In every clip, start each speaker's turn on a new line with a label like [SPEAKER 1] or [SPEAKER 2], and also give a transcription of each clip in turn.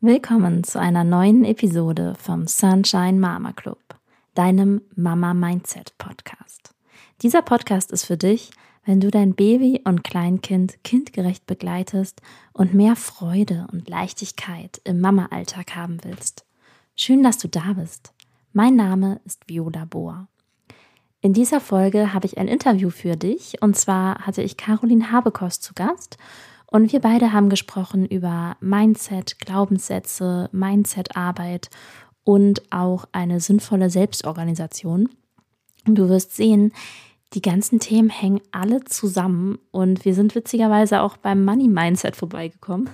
[SPEAKER 1] Willkommen zu einer neuen Episode vom Sunshine Mama Club, deinem Mama Mindset Podcast. Dieser Podcast ist für dich, wenn du dein Baby und Kleinkind kindgerecht begleitest und mehr Freude und Leichtigkeit im Mama-Alltag haben willst. Schön, dass du da bist. Mein Name ist Viola Bohr. In dieser Folge habe ich ein Interview für dich und zwar hatte ich Caroline Habekost zu Gast und wir beide haben gesprochen über Mindset, Glaubenssätze, Mindset-Arbeit und auch eine sinnvolle Selbstorganisation. Und du wirst sehen, die ganzen Themen hängen alle zusammen und wir sind witzigerweise auch beim Money Mindset vorbeigekommen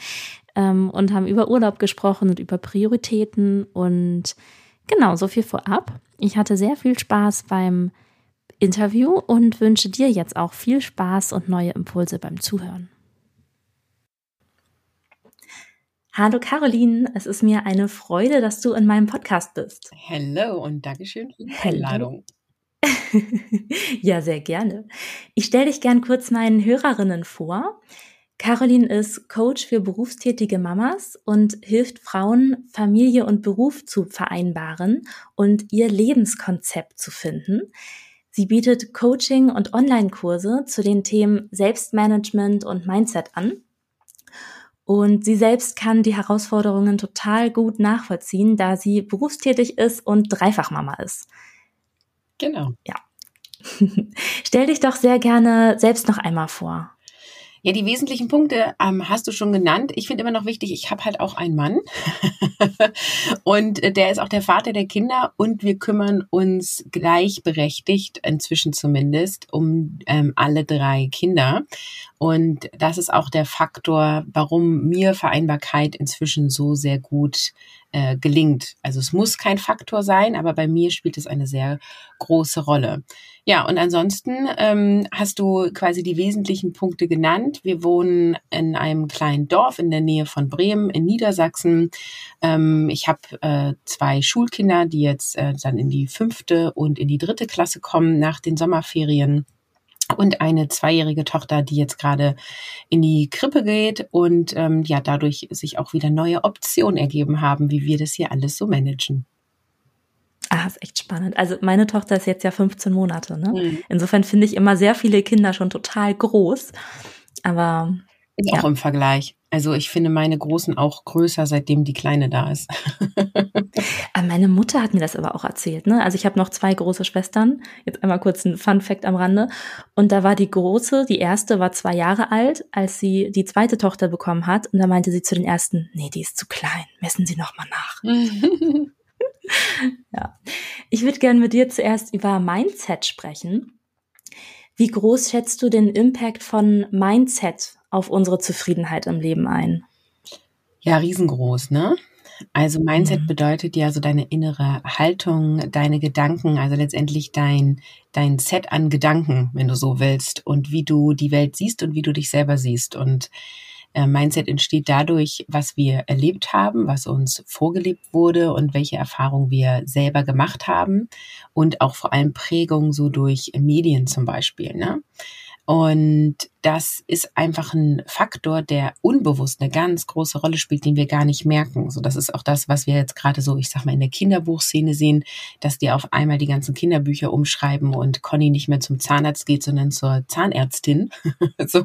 [SPEAKER 1] ähm, und haben über Urlaub gesprochen und über Prioritäten und genau so viel vorab. Ich hatte sehr viel Spaß beim Interview und wünsche dir jetzt auch viel Spaß und neue Impulse beim Zuhören. Hallo Caroline, es ist mir eine Freude, dass du in meinem Podcast bist.
[SPEAKER 2] Hallo und Dankeschön für die Einladung.
[SPEAKER 1] ja, sehr gerne. Ich stelle dich gern kurz meinen Hörerinnen vor. Caroline ist Coach für berufstätige Mamas und hilft Frauen, Familie und Beruf zu vereinbaren und ihr Lebenskonzept zu finden. Sie bietet Coaching und Online-Kurse zu den Themen Selbstmanagement und Mindset an und sie selbst kann die Herausforderungen total gut nachvollziehen, da sie berufstätig ist und Dreifachmama ist.
[SPEAKER 2] Genau.
[SPEAKER 1] Ja. Stell dich doch sehr gerne selbst noch einmal vor.
[SPEAKER 2] Ja, die wesentlichen Punkte ähm, hast du schon genannt. Ich finde immer noch wichtig, ich habe halt auch einen Mann und äh, der ist auch der Vater der Kinder und wir kümmern uns gleichberechtigt, inzwischen zumindest, um ähm, alle drei Kinder. Und das ist auch der Faktor, warum mir Vereinbarkeit inzwischen so sehr gut äh, gelingt. Also es muss kein Faktor sein, aber bei mir spielt es eine sehr große Rolle. Ja, und ansonsten ähm, hast du quasi die wesentlichen Punkte genannt. Wir wohnen in einem kleinen Dorf in der Nähe von Bremen in Niedersachsen. Ähm, ich habe äh, zwei Schulkinder, die jetzt äh, dann in die fünfte und in die dritte Klasse kommen nach den Sommerferien und eine zweijährige Tochter, die jetzt gerade in die Krippe geht und ähm, ja dadurch sich auch wieder neue Optionen ergeben haben, wie wir das hier alles so managen.
[SPEAKER 1] Ah, ist echt spannend. Also meine Tochter ist jetzt ja 15 Monate. Ne? Mhm. Insofern finde ich immer sehr viele Kinder schon total groß. Aber
[SPEAKER 2] ja. auch im Vergleich. Also ich finde meine Großen auch größer, seitdem die Kleine da ist.
[SPEAKER 1] Ah, meine Mutter hat mir das aber auch erzählt. Ne? Also ich habe noch zwei große Schwestern. Jetzt einmal kurz ein Fun Fact am Rande. Und da war die große, die erste war zwei Jahre alt, als sie die zweite Tochter bekommen hat. Und da meinte sie zu den ersten, nee, die ist zu klein. Messen Sie noch mal nach. ja. Ich würde gerne mit dir zuerst über Mindset sprechen. Wie groß schätzt du den Impact von Mindset auf unsere Zufriedenheit im Leben ein?
[SPEAKER 2] Ja, riesengroß, ne? Also Mindset mhm. bedeutet ja so deine innere Haltung, deine Gedanken, also letztendlich dein, dein Set an Gedanken, wenn du so willst, und wie du die Welt siehst und wie du dich selber siehst. Und äh, Mindset entsteht dadurch, was wir erlebt haben, was uns vorgelebt wurde und welche Erfahrungen wir selber gemacht haben und auch vor allem Prägung so durch Medien zum Beispiel. Ne? Und das ist einfach ein Faktor, der unbewusst eine ganz große Rolle spielt, den wir gar nicht merken. So, das ist auch das, was wir jetzt gerade so, ich sag mal, in der Kinderbuchszene sehen, dass die auf einmal die ganzen Kinderbücher umschreiben und Conny nicht mehr zum Zahnarzt geht, sondern zur Zahnärztin. so,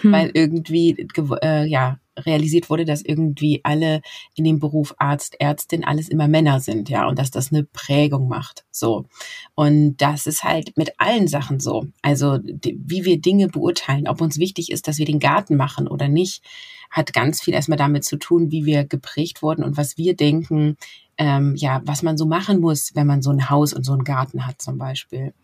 [SPEAKER 2] hm. weil irgendwie, äh, ja, realisiert wurde, dass irgendwie alle in dem Beruf Arzt, Ärztin alles immer Männer sind, ja, und dass das eine Prägung macht. So. Und das ist halt mit allen Sachen so. Also, die, wie wir Dinge beurteilen, ob uns wichtig ist, dass wir den Garten machen oder nicht, hat ganz viel erstmal damit zu tun, wie wir geprägt wurden und was wir denken, ähm, ja, was man so machen muss, wenn man so ein Haus und so einen Garten hat zum Beispiel.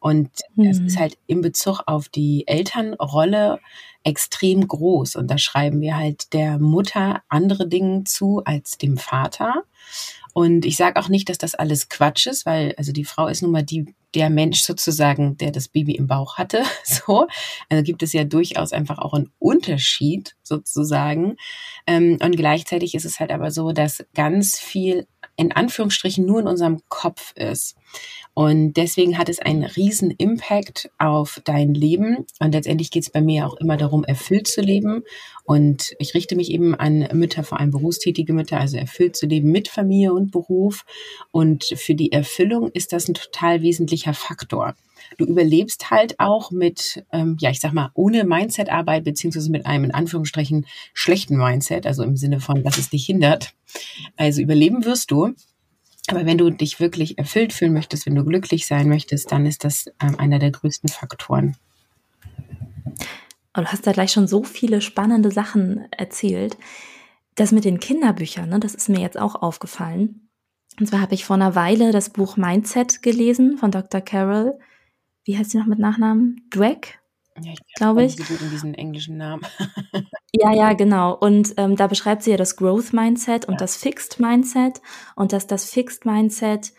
[SPEAKER 2] Und mhm. das ist halt in Bezug auf die Elternrolle extrem groß. Und da schreiben wir halt der Mutter andere Dinge zu als dem Vater. Und ich sage auch nicht, dass das alles Quatsch ist, weil also die Frau ist nun mal die, der Mensch sozusagen, der das Baby im Bauch hatte. So, also gibt es ja durchaus einfach auch einen Unterschied sozusagen. Ähm, und gleichzeitig ist es halt aber so, dass ganz viel in Anführungsstrichen nur in unserem Kopf ist. Und deswegen hat es einen riesen Impact auf dein Leben. Und letztendlich geht es bei mir auch immer darum, erfüllt zu leben. Und ich richte mich eben an Mütter, vor allem berufstätige Mütter, also erfüllt zu leben mit Familie und Beruf. Und für die Erfüllung ist das ein total wesentlicher Faktor. Du überlebst halt auch mit, ähm, ja, ich sag mal, ohne Mindset-Arbeit, beziehungsweise mit einem in Anführungsstrichen schlechten Mindset, also im Sinne von, dass es dich hindert. Also überleben wirst du. Aber wenn du dich wirklich erfüllt fühlen möchtest, wenn du glücklich sein möchtest, dann ist das ähm, einer der größten Faktoren.
[SPEAKER 1] Und du hast da gleich schon so viele spannende Sachen erzählt. Das mit den Kinderbüchern, ne, das ist mir jetzt auch aufgefallen. Und zwar habe ich vor einer Weile das Buch Mindset gelesen von Dr. Carol. Wie heißt sie noch mit Nachnamen? Dweck? Ja, ich glaube ich.
[SPEAKER 2] So gut in diesen englischen Namen.
[SPEAKER 1] ja, ja, genau. Und ähm, da beschreibt sie ja das Growth Mindset und ja. das Fixed Mindset und dass das Fixed Mindset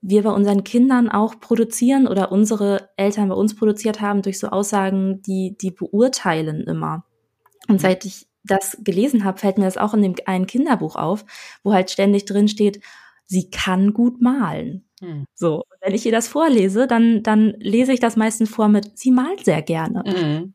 [SPEAKER 1] wir bei unseren Kindern auch produzieren oder unsere Eltern bei uns produziert haben durch so Aussagen, die die beurteilen immer. Und mhm. seit ich das gelesen habe, fällt mir das auch in dem einen Kinderbuch auf, wo halt ständig drin steht, sie kann gut malen. Hm. So, wenn ich ihr das vorlese, dann, dann lese ich das meistens vor mit, sie malt sehr gerne. Mhm.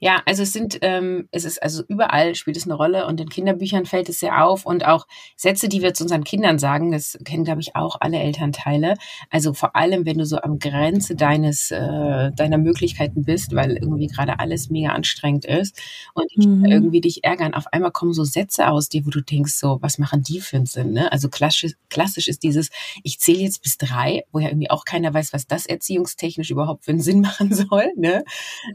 [SPEAKER 2] Ja, also es sind, ähm, es ist also überall spielt es eine Rolle und in Kinderbüchern fällt es sehr auf und auch Sätze, die wir zu unseren Kindern sagen, das kennen glaube ich auch alle Elternteile. Also vor allem, wenn du so am Grenze deines äh, deiner Möglichkeiten bist, weil irgendwie gerade alles mega anstrengend ist und mhm. irgendwie dich ärgern, auf einmal kommen so Sätze aus dir, wo du denkst so, was machen die für einen Sinn? Ne? Also klassisch, klassisch ist dieses, ich zähle jetzt bis drei, woher irgendwie auch keiner weiß, was das erziehungstechnisch überhaupt für einen Sinn machen soll. Ne?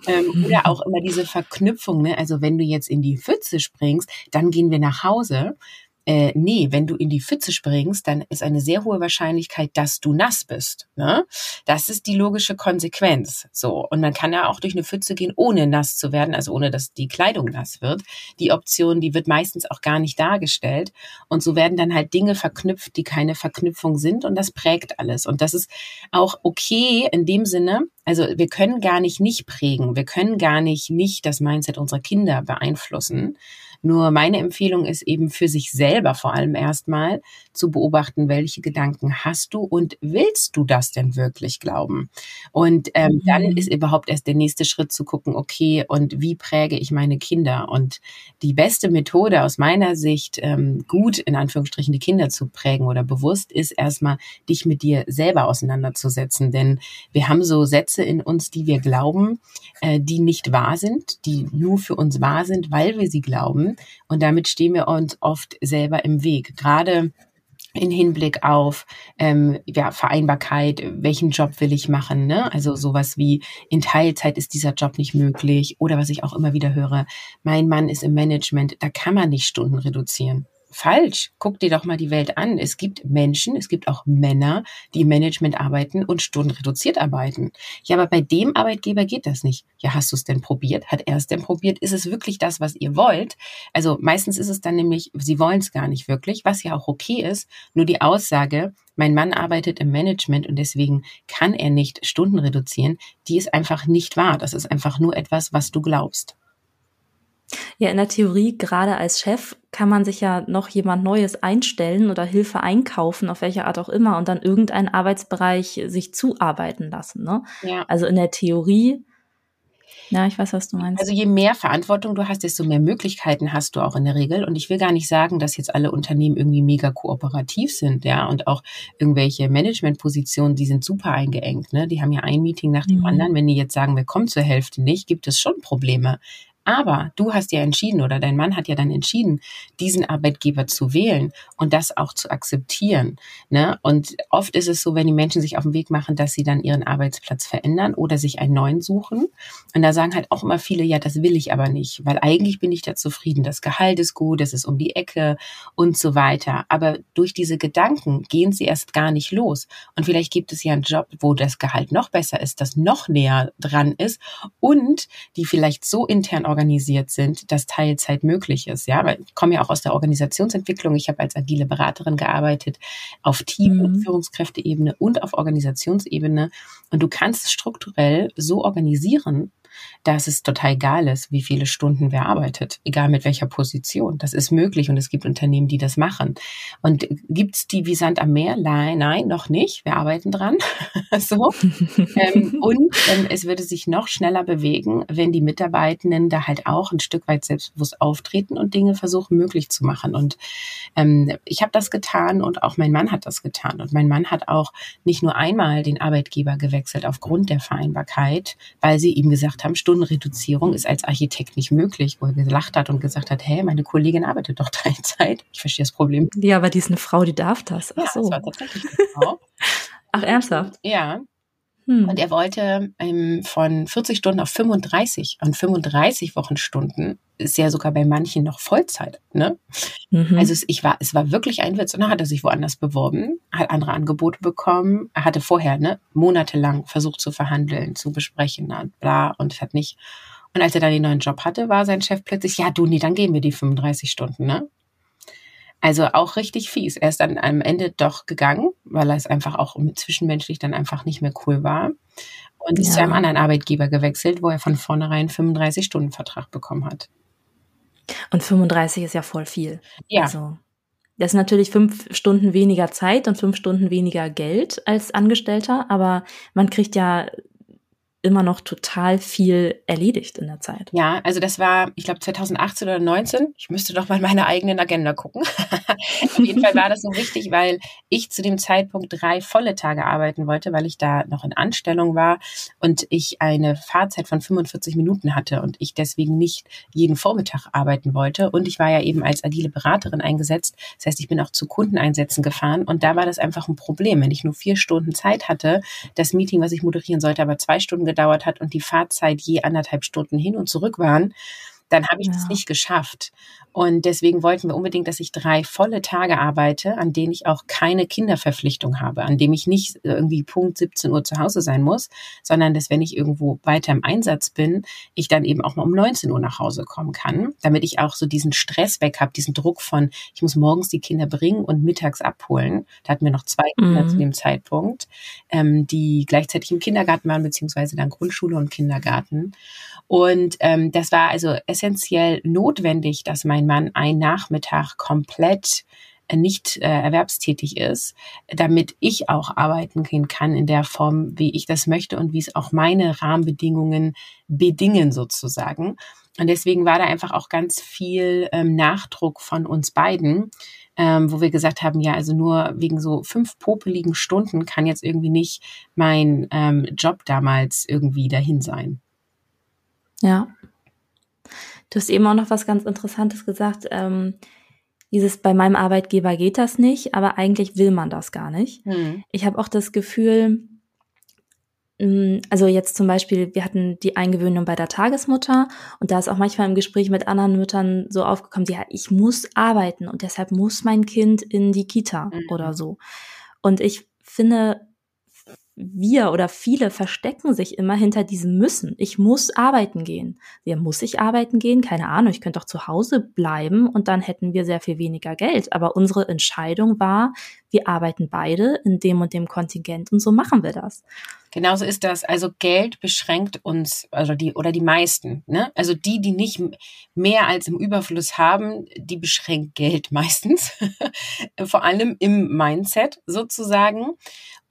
[SPEAKER 2] Ähm, oder auch immer diese Verknüpfung, ne? also wenn du jetzt in die Pfütze springst, dann gehen wir nach Hause äh, nee, wenn du in die Pfütze springst, dann ist eine sehr hohe Wahrscheinlichkeit, dass du nass bist. Ne? Das ist die logische Konsequenz. So und man kann ja auch durch eine Pfütze gehen, ohne nass zu werden, also ohne dass die Kleidung nass wird. Die Option, die wird meistens auch gar nicht dargestellt und so werden dann halt Dinge verknüpft, die keine Verknüpfung sind und das prägt alles und das ist auch okay in dem Sinne. Also wir können gar nicht nicht prägen, wir können gar nicht nicht das Mindset unserer Kinder beeinflussen nur meine Empfehlung ist eben für sich selber vor allem erstmal zu beobachten, welche Gedanken hast du und willst du das denn wirklich glauben? Und ähm, mhm. dann ist überhaupt erst der nächste Schritt zu gucken, okay, und wie präge ich meine Kinder? Und die beste Methode aus meiner Sicht, ähm, gut in Anführungsstrichen die Kinder zu prägen oder bewusst, ist erstmal dich mit dir selber auseinanderzusetzen. Denn wir haben so Sätze in uns, die wir glauben, äh, die nicht wahr sind, die nur für uns wahr sind, weil wir sie glauben. Und damit stehen wir uns oft selber im Weg. Gerade in Hinblick auf ähm, ja, Vereinbarkeit, welchen Job will ich machen, ne? Also sowas wie in Teilzeit ist dieser Job nicht möglich oder was ich auch immer wieder höre, mein Mann ist im Management, da kann man nicht Stunden reduzieren falsch. Guck dir doch mal die Welt an. Es gibt Menschen, es gibt auch Männer, die im Management arbeiten und stundenreduziert arbeiten. Ja, aber bei dem Arbeitgeber geht das nicht. Ja, hast du es denn probiert? Hat er es denn probiert? Ist es wirklich das, was ihr wollt? Also meistens ist es dann nämlich, sie wollen es gar nicht wirklich, was ja auch okay ist. Nur die Aussage, mein Mann arbeitet im Management und deswegen kann er nicht Stunden reduzieren, die ist einfach nicht wahr. Das ist einfach nur etwas, was du glaubst.
[SPEAKER 1] Ja, in der Theorie, gerade als Chef, kann man sich ja noch jemand Neues einstellen oder Hilfe einkaufen, auf welche Art auch immer, und dann irgendeinen Arbeitsbereich sich zuarbeiten lassen. Ne? Ja. Also in der Theorie, ja, ich weiß, was du meinst.
[SPEAKER 2] Also je mehr Verantwortung du hast, desto mehr Möglichkeiten hast du auch in der Regel. Und ich will gar nicht sagen, dass jetzt alle Unternehmen irgendwie mega kooperativ sind, ja, und auch irgendwelche Managementpositionen, die sind super eingeengt, ne? Die haben ja ein Meeting nach dem mhm. anderen. Wenn die jetzt sagen, wir kommen zur Hälfte nicht, gibt es schon Probleme. Aber du hast ja entschieden oder dein Mann hat ja dann entschieden, diesen Arbeitgeber zu wählen und das auch zu akzeptieren. Ne? Und oft ist es so, wenn die Menschen sich auf den Weg machen, dass sie dann ihren Arbeitsplatz verändern oder sich einen neuen suchen. Und da sagen halt auch immer viele, ja, das will ich aber nicht, weil eigentlich bin ich da zufrieden. Das Gehalt ist gut, es ist um die Ecke und so weiter. Aber durch diese Gedanken gehen sie erst gar nicht los. Und vielleicht gibt es ja einen Job, wo das Gehalt noch besser ist, das noch näher dran ist und die vielleicht so intern organisiert sind, dass Teilzeit möglich ist. Ja, weil ich komme ja auch aus der Organisationsentwicklung. Ich habe als agile Beraterin gearbeitet auf Team- und mhm. Führungskräfteebene und auf Organisationsebene. Und du kannst es strukturell so organisieren, dass es total egal ist, wie viele Stunden wer arbeitet, egal mit welcher Position. Das ist möglich und es gibt Unternehmen, die das machen. Und gibt's die wie Sand am Meer? Nein, nein, noch nicht. Wir arbeiten dran. so. ähm, und ähm, es würde sich noch schneller bewegen, wenn die Mitarbeitenden da halt auch ein Stück weit selbstbewusst auftreten und Dinge versuchen möglich zu machen. Und ähm, ich habe das getan und auch mein Mann hat das getan. Und mein Mann hat auch nicht nur einmal den Arbeitgeber gewechselt aufgrund der Vereinbarkeit, weil sie ihm gesagt haben, Stundenreduzierung ist als Architekt nicht möglich, wo er gelacht hat und gesagt hat, hey, meine Kollegin arbeitet doch Teilzeit. Ich verstehe das Problem.
[SPEAKER 1] Ja, aber die ist eine Frau, die darf das.
[SPEAKER 2] Ach ja, so. das war tatsächlich eine Frau.
[SPEAKER 1] Ach, ernsthaft?
[SPEAKER 2] Ja. Hm. Und er wollte ähm, von 40 Stunden auf 35 und 35 Wochenstunden ist ja sogar bei manchen noch Vollzeit. Ne? Mhm. Also es, ich war, es war wirklich ein Witz. Und dann hat er sich woanders beworben, hat andere Angebote bekommen. Er hatte vorher ne, monatelang versucht zu verhandeln, zu besprechen, und bla, und hat nicht. Und als er dann den neuen Job hatte, war sein Chef plötzlich, ja du, nee, dann gehen wir die 35 Stunden, ne? Also auch richtig fies. Er ist dann am Ende doch gegangen, weil er es einfach auch zwischenmenschlich dann einfach nicht mehr cool war. Und ist ja. zu einem anderen Arbeitgeber gewechselt, wo er von vornherein 35-Stunden-Vertrag bekommen hat.
[SPEAKER 1] Und 35 ist ja voll viel. Ja. Also, das ist natürlich fünf Stunden weniger Zeit und fünf Stunden weniger Geld als Angestellter, aber man kriegt ja immer noch total viel erledigt in der Zeit.
[SPEAKER 2] Ja, also das war, ich glaube, 2018 oder 19. Ich müsste doch mal meine eigenen Agenda gucken. Auf jeden Fall war das so wichtig, weil ich zu dem Zeitpunkt drei volle Tage arbeiten wollte, weil ich da noch in Anstellung war und ich eine Fahrzeit von 45 Minuten hatte und ich deswegen nicht jeden Vormittag arbeiten wollte. Und ich war ja eben als agile Beraterin eingesetzt. Das heißt, ich bin auch zu Kundeneinsätzen gefahren und da war das einfach ein Problem, wenn ich nur vier Stunden Zeit hatte, das Meeting, was ich moderieren sollte, aber zwei Stunden gedauert hat und die Fahrzeit je anderthalb Stunden hin und zurück waren, dann habe ich ja. das nicht geschafft. Und deswegen wollten wir unbedingt, dass ich drei volle Tage arbeite, an denen ich auch keine Kinderverpflichtung habe, an dem ich nicht irgendwie Punkt 17 Uhr zu Hause sein muss, sondern dass wenn ich irgendwo weiter im Einsatz bin, ich dann eben auch mal um 19 Uhr nach Hause kommen kann, damit ich auch so diesen Stress weg habe, diesen Druck von, ich muss morgens die Kinder bringen und mittags abholen. Da hatten wir noch zwei Kinder mhm. zu dem Zeitpunkt, ähm, die gleichzeitig im Kindergarten waren, beziehungsweise dann Grundschule und Kindergarten. Und ähm, das war also essentiell notwendig, dass mein Mann ein Nachmittag komplett äh, nicht äh, erwerbstätig ist, damit ich auch arbeiten gehen kann in der Form, wie ich das möchte und wie es auch meine Rahmenbedingungen bedingen sozusagen. Und deswegen war da einfach auch ganz viel ähm, Nachdruck von uns beiden, ähm, wo wir gesagt haben, ja, also nur wegen so fünf popeligen Stunden kann jetzt irgendwie nicht mein ähm, Job damals irgendwie dahin sein.
[SPEAKER 1] Ja. Du hast eben auch noch was ganz Interessantes gesagt. Ähm, dieses bei meinem Arbeitgeber geht das nicht, aber eigentlich will man das gar nicht. Hm. Ich habe auch das Gefühl, mm, also jetzt zum Beispiel, wir hatten die Eingewöhnung bei der Tagesmutter und da ist auch manchmal im Gespräch mit anderen Müttern so aufgekommen, ja, ich muss arbeiten und deshalb muss mein Kind in die Kita mhm. oder so. Und ich finde, wir oder viele verstecken sich immer hinter diesem Müssen. Ich muss arbeiten gehen. Ja, muss ich arbeiten gehen? Keine Ahnung. Ich könnte auch zu Hause bleiben und dann hätten wir sehr viel weniger Geld. Aber unsere Entscheidung war, wir arbeiten beide in dem und dem Kontingent und so machen wir das.
[SPEAKER 2] Genauso ist das. Also Geld beschränkt uns, also die, oder die meisten, ne? Also die, die nicht mehr als im Überfluss haben, die beschränkt Geld meistens. Vor allem im Mindset sozusagen.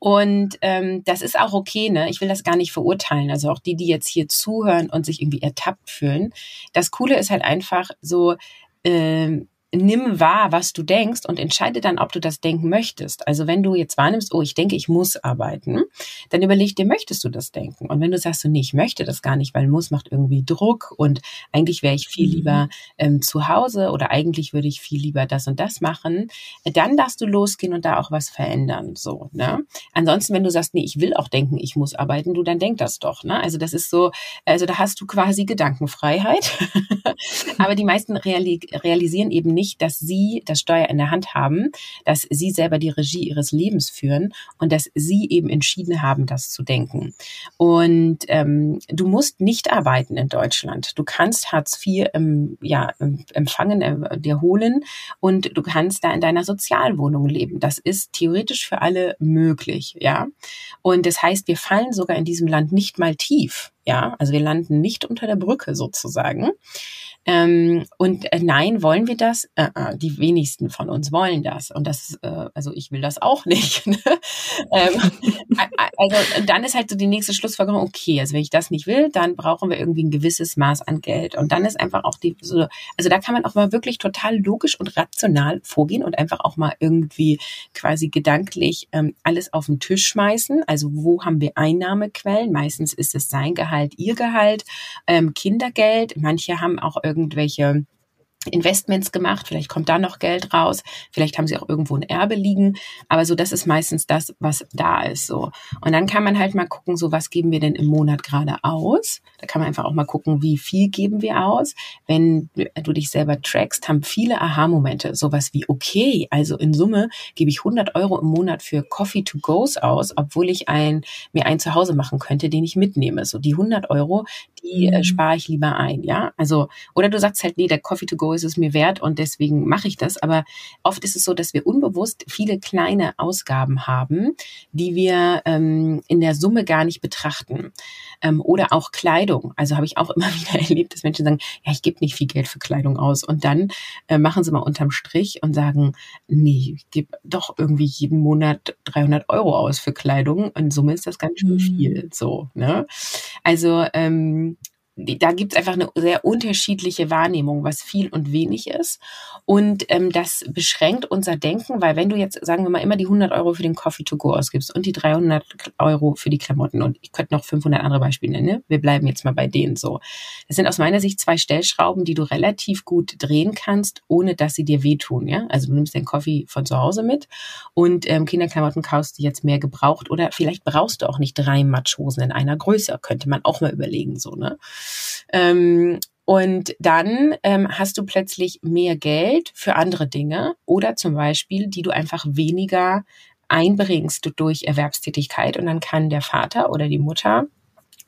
[SPEAKER 2] Und ähm, das ist auch okay, ne? Ich will das gar nicht verurteilen. Also auch die, die jetzt hier zuhören und sich irgendwie ertappt fühlen. Das Coole ist halt einfach so, ähm, nimm wahr, was du denkst und entscheide dann, ob du das denken möchtest. Also wenn du jetzt wahrnimmst, oh, ich denke, ich muss arbeiten, dann überleg dir, möchtest du das denken? Und wenn du sagst, so, nee, ich möchte das gar nicht, weil muss macht irgendwie Druck und eigentlich wäre ich viel mhm. lieber ähm, zu Hause oder eigentlich würde ich viel lieber das und das machen, dann darfst du losgehen und da auch was verändern. So, ne? Ansonsten, wenn du sagst, nee, ich will auch denken, ich muss arbeiten, du dann denk das doch. Ne? Also das ist so, also da hast du quasi Gedankenfreiheit. Aber die meisten reali realisieren eben nicht, nicht, dass sie das Steuer in der Hand haben, dass sie selber die Regie ihres Lebens führen und dass sie eben entschieden haben, das zu denken. Und ähm, du musst nicht arbeiten in Deutschland. Du kannst Hartz IV ähm, ja, empfangen, äh, dir holen und du kannst da in deiner Sozialwohnung leben. Das ist theoretisch für alle möglich, ja. Und das heißt, wir fallen sogar in diesem Land nicht mal tief Ja, also wir landen nicht unter der Brücke sozusagen. Ähm, und äh, nein, wollen wir das? Äh, äh, die wenigsten von uns wollen das. Und das, äh, also ich will das auch nicht. Ne? ähm, also dann ist halt so die nächste Schlussfolgerung, okay, also wenn ich das nicht will, dann brauchen wir irgendwie ein gewisses Maß an Geld. Und dann ist einfach auch die, so, also da kann man auch mal wirklich total logisch und rational vorgehen und einfach auch mal irgendwie quasi gedanklich ähm, alles auf den Tisch schmeißen. Also wo haben wir Einnahmequellen? Meistens ist es sein Gehalt, ihr Gehalt, ähm, Kindergeld. Manche haben auch irgendwelche Investments gemacht, vielleicht kommt da noch Geld raus, vielleicht haben sie auch irgendwo ein Erbe liegen, aber so das ist meistens das, was da ist so. Und dann kann man halt mal gucken, so was geben wir denn im Monat gerade aus? Da kann man einfach auch mal gucken, wie viel geben wir aus. Wenn du dich selber trackst, haben viele Aha-Momente, sowas wie okay, also in Summe gebe ich 100 Euro im Monat für Coffee to Goes aus, obwohl ich ein mir einen zu Hause machen könnte, den ich mitnehme. So die 100 Euro, die äh, mhm. spare ich lieber ein, ja? Also oder du sagst halt nee, der Coffee to Go ist es mir wert und deswegen mache ich das. Aber oft ist es so, dass wir unbewusst viele kleine Ausgaben haben, die wir ähm, in der Summe gar nicht betrachten. Ähm, oder auch Kleidung. Also habe ich auch immer wieder erlebt, dass Menschen sagen, ja, ich gebe nicht viel Geld für Kleidung aus. Und dann äh, machen sie mal unterm Strich und sagen, nee, ich gebe doch irgendwie jeden Monat 300 Euro aus für Kleidung. In Summe ist das ganz schön mhm. viel. So, ne? Also ähm, da gibt es einfach eine sehr unterschiedliche Wahrnehmung, was viel und wenig ist. Und ähm, das beschränkt unser Denken, weil wenn du jetzt, sagen wir mal, immer die 100 Euro für den Coffee to go ausgibst und die 300 Euro für die Klamotten und ich könnte noch 500 andere Beispiele nennen, ne? wir bleiben jetzt mal bei denen so. Das sind aus meiner Sicht zwei Stellschrauben, die du relativ gut drehen kannst, ohne dass sie dir wehtun. Ja? Also du nimmst den Coffee von zu Hause mit und ähm, Kinderklamotten kaufst du jetzt mehr gebraucht oder vielleicht brauchst du auch nicht drei Matschhosen in einer Größe, könnte man auch mal überlegen so, ne? Ähm, und dann ähm, hast du plötzlich mehr Geld für andere Dinge oder zum Beispiel, die du einfach weniger einbringst durch Erwerbstätigkeit. Und dann kann der Vater oder die Mutter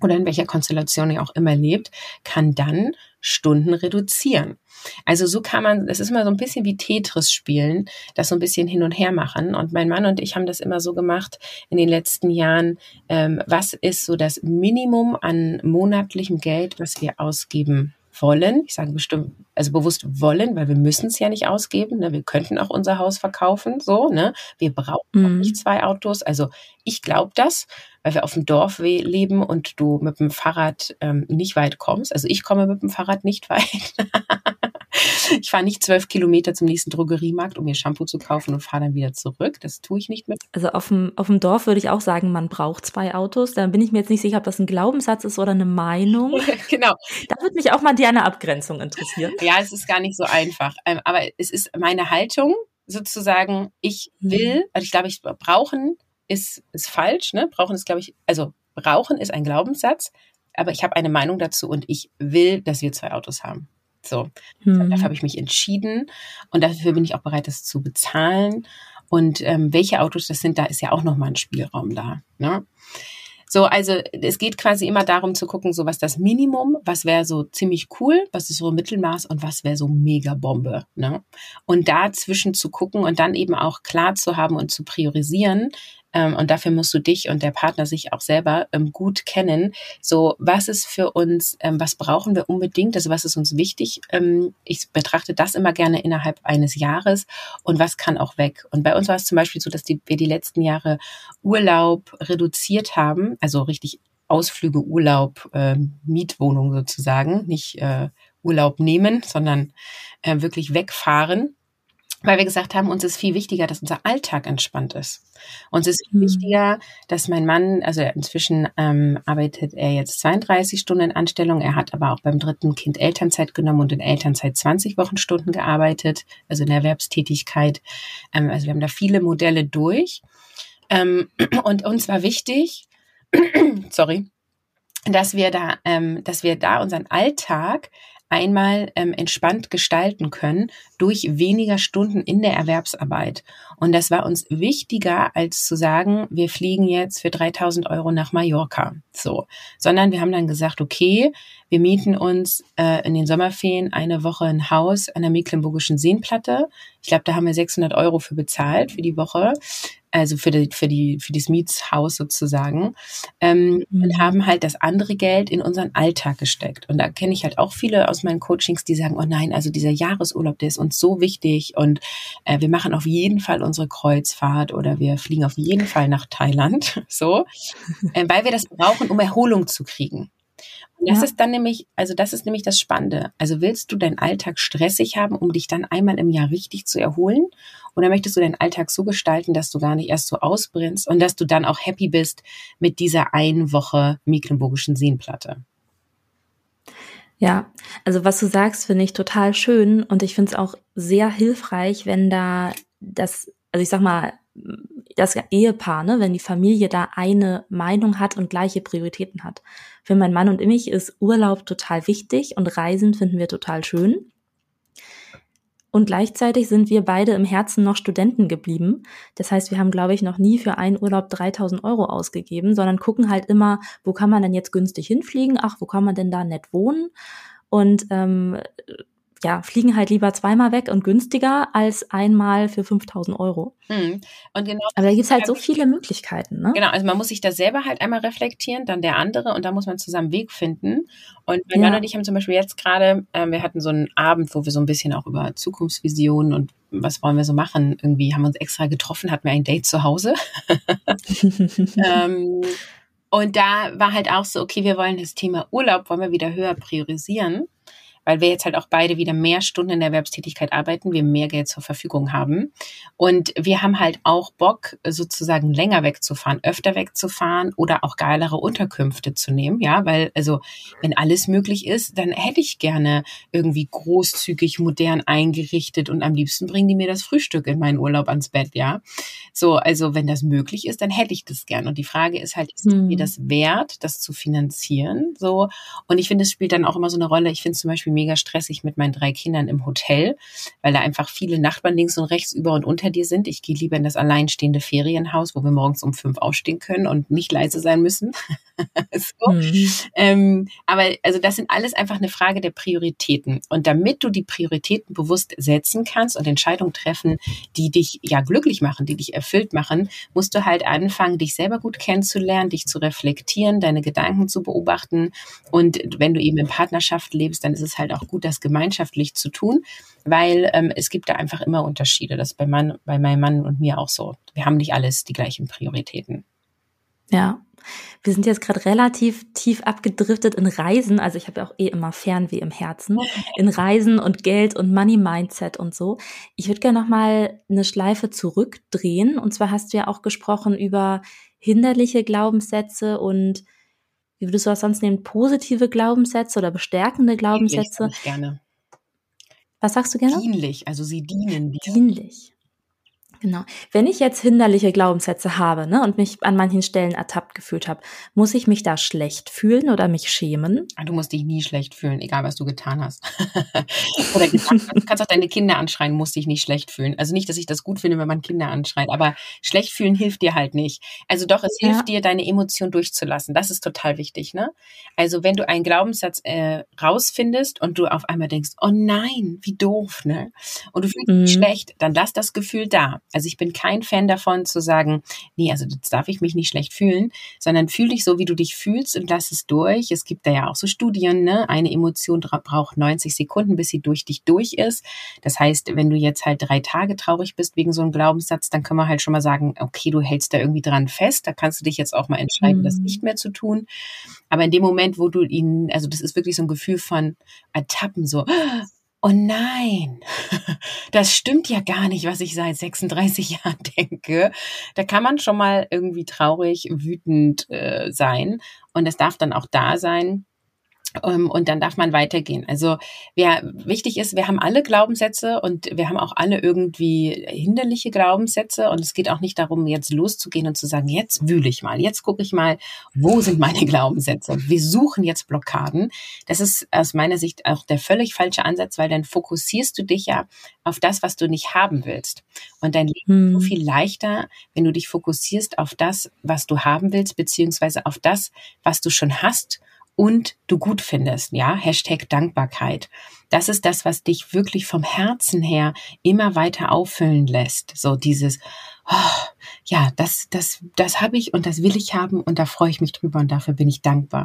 [SPEAKER 2] oder in welcher Konstellation er auch immer lebt, kann dann Stunden reduzieren. Also so kann man, es ist immer so ein bisschen wie Tetris spielen, das so ein bisschen hin und her machen. Und mein Mann und ich haben das immer so gemacht in den letzten Jahren. Ähm, was ist so das Minimum an monatlichem Geld, was wir ausgeben wollen. Ich sage bestimmt, also bewusst wollen, weil wir müssen es ja nicht ausgeben. Ne? Wir könnten auch unser Haus verkaufen, so. Ne? Wir brauchen mhm. nicht zwei Autos. Also ich glaube das, weil wir auf dem Dorf leben und du mit dem Fahrrad ähm, nicht weit kommst. Also ich komme mit dem Fahrrad nicht weit. Ich fahre nicht zwölf Kilometer zum nächsten Drogeriemarkt, um mir Shampoo zu kaufen und fahre dann wieder zurück. Das tue ich nicht mit.
[SPEAKER 1] Also auf dem, auf dem Dorf würde ich auch sagen, man braucht zwei Autos. Da bin ich mir jetzt nicht sicher, ob das ein Glaubenssatz ist oder eine Meinung.
[SPEAKER 2] genau.
[SPEAKER 1] Da würde mich auch mal die eine Abgrenzung interessieren.
[SPEAKER 2] Ja, es ist gar nicht so einfach. Ähm, aber es ist meine Haltung, sozusagen, ich will, mhm. also ich glaube, ich brauchen ist, ist falsch, ne? Brauchen ist, glaube ich, also brauchen ist ein Glaubenssatz, aber ich habe eine Meinung dazu und ich will, dass wir zwei Autos haben. So, hm. dafür habe ich mich entschieden und dafür bin ich auch bereit, das zu bezahlen. Und ähm, welche Autos das sind, da ist ja auch nochmal ein Spielraum da. Ne? So, also es geht quasi immer darum zu gucken, so was das Minimum, was wäre so ziemlich cool, was ist so Mittelmaß und was wäre so mega Bombe. Ne? Und dazwischen zu gucken und dann eben auch klar zu haben und zu priorisieren, und dafür musst du dich und der Partner sich auch selber ähm, gut kennen. So, was ist für uns, ähm, was brauchen wir unbedingt? Also was ist uns wichtig? Ähm, ich betrachte das immer gerne innerhalb eines Jahres und was kann auch weg. Und bei uns war es zum Beispiel so, dass die, wir die letzten Jahre Urlaub reduziert haben, also richtig Ausflüge, Urlaub, äh, Mietwohnung sozusagen, nicht äh, Urlaub nehmen, sondern äh, wirklich wegfahren weil wir gesagt haben, uns ist viel wichtiger, dass unser Alltag entspannt ist. Uns ist viel mhm. wichtiger, dass mein Mann, also inzwischen ähm, arbeitet er jetzt 32 Stunden in Anstellung, er hat aber auch beim dritten Kind Elternzeit genommen und in Elternzeit 20 Wochenstunden gearbeitet, also in der Erwerbstätigkeit. Ähm, also wir haben da viele Modelle durch. Ähm, und uns war wichtig, sorry, dass wir da, ähm, dass wir da unseren Alltag einmal ähm, entspannt gestalten können durch weniger Stunden in der Erwerbsarbeit. Und das war uns wichtiger, als zu sagen, wir fliegen jetzt für 3000 Euro nach Mallorca. So, sondern wir haben dann gesagt, okay, wir mieten uns äh, in den Sommerferien eine Woche ein Haus an der Mecklenburgischen Seenplatte. Ich glaube, da haben wir 600 Euro für bezahlt für die Woche. Also für die, für die, für das Mietshaus sozusagen, ähm, mhm. und haben halt das andere Geld in unseren Alltag gesteckt. Und da kenne ich halt auch viele aus meinen Coachings, die sagen, oh nein, also dieser Jahresurlaub, der ist uns so wichtig und äh, wir machen auf jeden Fall unsere Kreuzfahrt oder wir fliegen auf jeden Fall nach Thailand, so, äh, weil wir das brauchen, um Erholung zu kriegen. Das ja. ist dann nämlich, also das ist nämlich das Spannende. Also willst du deinen Alltag stressig haben, um dich dann einmal im Jahr richtig zu erholen? Oder möchtest du deinen Alltag so gestalten, dass du gar nicht erst so ausbrennst und dass du dann auch happy bist mit dieser einen Woche Mecklenburgischen Seenplatte?
[SPEAKER 1] Ja, also was du sagst, finde ich total schön und ich finde es auch sehr hilfreich, wenn da das, also ich sag mal, das Ehepaar, ne, wenn die Familie da eine Meinung hat und gleiche Prioritäten hat. Für meinen Mann und mich ist Urlaub total wichtig und Reisen finden wir total schön. Und gleichzeitig sind wir beide im Herzen noch Studenten geblieben. Das heißt, wir haben, glaube ich, noch nie für einen Urlaub 3000 Euro ausgegeben, sondern gucken halt immer, wo kann man denn jetzt günstig hinfliegen? Ach, wo kann man denn da nett wohnen? Und ähm, ja, fliegen halt lieber zweimal weg und günstiger als einmal für 5000 Euro. Mhm. Und genau. Aber da gibt's halt so viele Möglichkeiten, ne?
[SPEAKER 2] Genau, also man muss sich da selber halt einmal reflektieren, dann der andere und da muss man zusammen Weg finden. Und mein ja. Mann und ich haben zum Beispiel jetzt gerade, äh, wir hatten so einen Abend, wo wir so ein bisschen auch über Zukunftsvisionen und was wollen wir so machen, irgendwie haben wir uns extra getroffen, hatten wir ein Date zu Hause. ähm, und da war halt auch so, okay, wir wollen das Thema Urlaub, wollen wir wieder höher priorisieren weil wir jetzt halt auch beide wieder mehr Stunden in der Erwerbstätigkeit arbeiten, wir mehr Geld zur Verfügung haben. Und wir haben halt auch Bock, sozusagen länger wegzufahren, öfter wegzufahren oder auch geilere Unterkünfte zu nehmen. Ja, weil, also, wenn alles möglich ist, dann hätte ich gerne irgendwie großzügig, modern eingerichtet und am liebsten bringen die mir das Frühstück in meinen Urlaub ans Bett. Ja, so, also, wenn das möglich ist, dann hätte ich das gern. Und die Frage ist halt, ist hm. mir das wert, das zu finanzieren? So. Und ich finde, es spielt dann auch immer so eine Rolle. Ich finde zum Beispiel mega stressig mit meinen drei Kindern im Hotel, weil da einfach viele Nachbarn links und rechts über und unter dir sind. Ich gehe lieber in das alleinstehende Ferienhaus, wo wir morgens um fünf aufstehen können und nicht leise sein müssen. so. mhm. ähm, aber also das sind alles einfach eine Frage der Prioritäten. Und damit du die Prioritäten bewusst setzen kannst und Entscheidungen treffen, die dich ja glücklich machen, die dich erfüllt machen, musst du halt anfangen, dich selber gut kennenzulernen, dich zu reflektieren, deine Gedanken zu beobachten. Und wenn du eben in Partnerschaft lebst, dann ist es halt auch gut, das gemeinschaftlich zu tun, weil ähm, es gibt da einfach immer Unterschiede. Das ist bei, Mann, bei meinem Mann und mir auch so. Wir haben nicht alles die gleichen Prioritäten.
[SPEAKER 1] Ja, wir sind jetzt gerade relativ tief abgedriftet in Reisen. Also ich habe ja auch eh immer Fernweh im Herzen. In Reisen und Geld und Money Mindset und so. Ich würde gerne nochmal eine Schleife zurückdrehen. Und zwar hast du ja auch gesprochen über hinderliche Glaubenssätze und wie würdest du das sonst nehmen, positive Glaubenssätze oder bestärkende Glaubenssätze?
[SPEAKER 2] Dienlich, gerne.
[SPEAKER 1] Was sagst du gerne?
[SPEAKER 2] Dienlich, also sie dienen dir.
[SPEAKER 1] Dienlich. Genau. Wenn ich jetzt hinderliche Glaubenssätze habe ne, und mich an manchen Stellen ertappt gefühlt habe, muss ich mich da schlecht fühlen oder mich schämen?
[SPEAKER 2] Ah, du musst dich nie schlecht fühlen, egal was du getan hast. oder getan hast. Du kannst auch deine Kinder anschreien, musst dich nicht schlecht fühlen. Also nicht, dass ich das gut finde, wenn man Kinder anschreit, aber schlecht fühlen hilft dir halt nicht. Also doch, es ja. hilft dir, deine Emotion durchzulassen. Das ist total wichtig. Ne? Also wenn du einen Glaubenssatz äh, rausfindest und du auf einmal denkst, oh nein, wie doof, ne? Und du fühlst dich mhm. schlecht, dann lass das Gefühl da. Also ich bin kein Fan davon zu sagen, nee, also jetzt darf ich mich nicht schlecht fühlen, sondern fühl dich so, wie du dich fühlst und lass es durch. Es gibt da ja auch so Studien, ne? Eine Emotion braucht 90 Sekunden, bis sie durch dich durch ist. Das heißt, wenn du jetzt halt drei Tage traurig bist wegen so einem Glaubenssatz, dann können wir halt schon mal sagen, okay, du hältst da irgendwie dran fest. Da kannst du dich jetzt auch mal entscheiden, mhm. das nicht mehr zu tun. Aber in dem Moment, wo du ihn, also das ist wirklich so ein Gefühl von Ertappen, so, oh nein, das stimmt ja gar nicht, was ich seit 36 Jahren denke. Da kann man schon mal irgendwie traurig, wütend äh, sein. Und es darf dann auch da sein. Ähm, und dann darf man weitergehen. Also wer wichtig ist, wir haben alle Glaubenssätze und wir haben auch alle irgendwie hinderliche Glaubenssätze und es geht auch nicht darum, jetzt loszugehen und zu sagen, jetzt wühle ich mal, jetzt gucke ich mal, wo sind meine Glaubenssätze. Wir suchen jetzt Blockaden. Das ist aus meiner Sicht auch der völlig falsche Ansatz, weil dann fokussierst du dich ja auf das, was du nicht haben willst. Und dein Leben hm. ist so hm. viel leichter, wenn du dich fokussierst auf das, was du haben willst, beziehungsweise auf das, was du schon hast und du gut findest, ja, Hashtag Dankbarkeit. Das ist das, was dich wirklich vom Herzen her immer weiter auffüllen lässt. So dieses, oh, ja, das, das, das habe ich und das will ich haben und da freue ich mich drüber und dafür bin ich dankbar.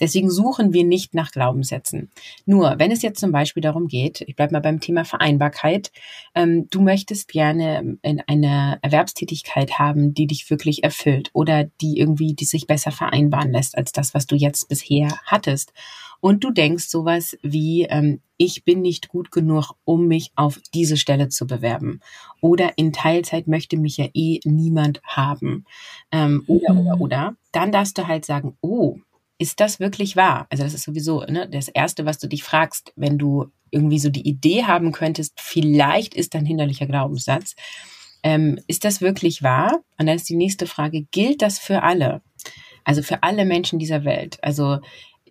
[SPEAKER 2] Deswegen suchen wir nicht nach Glaubenssätzen. Nur, wenn es jetzt zum Beispiel darum geht, ich bleibe mal beim Thema Vereinbarkeit, ähm, du möchtest gerne in eine Erwerbstätigkeit haben, die dich wirklich erfüllt oder die irgendwie, die sich besser vereinbaren lässt als das, was du jetzt bisher hattest und du denkst sowas wie, ähm, ich bin nicht gut genug, um mich auf diese Stelle zu bewerben. Oder in Teilzeit möchte mich ja eh niemand haben. Ähm, oder, mhm. oder, oder. Dann darfst du halt sagen, oh, ist das wirklich wahr? Also das ist sowieso ne, das Erste, was du dich fragst, wenn du irgendwie so die Idee haben könntest, vielleicht ist ein hinderlicher Glaubenssatz. Ähm, ist das wirklich wahr? Und dann ist die nächste Frage, gilt das für alle? Also für alle Menschen dieser Welt. Also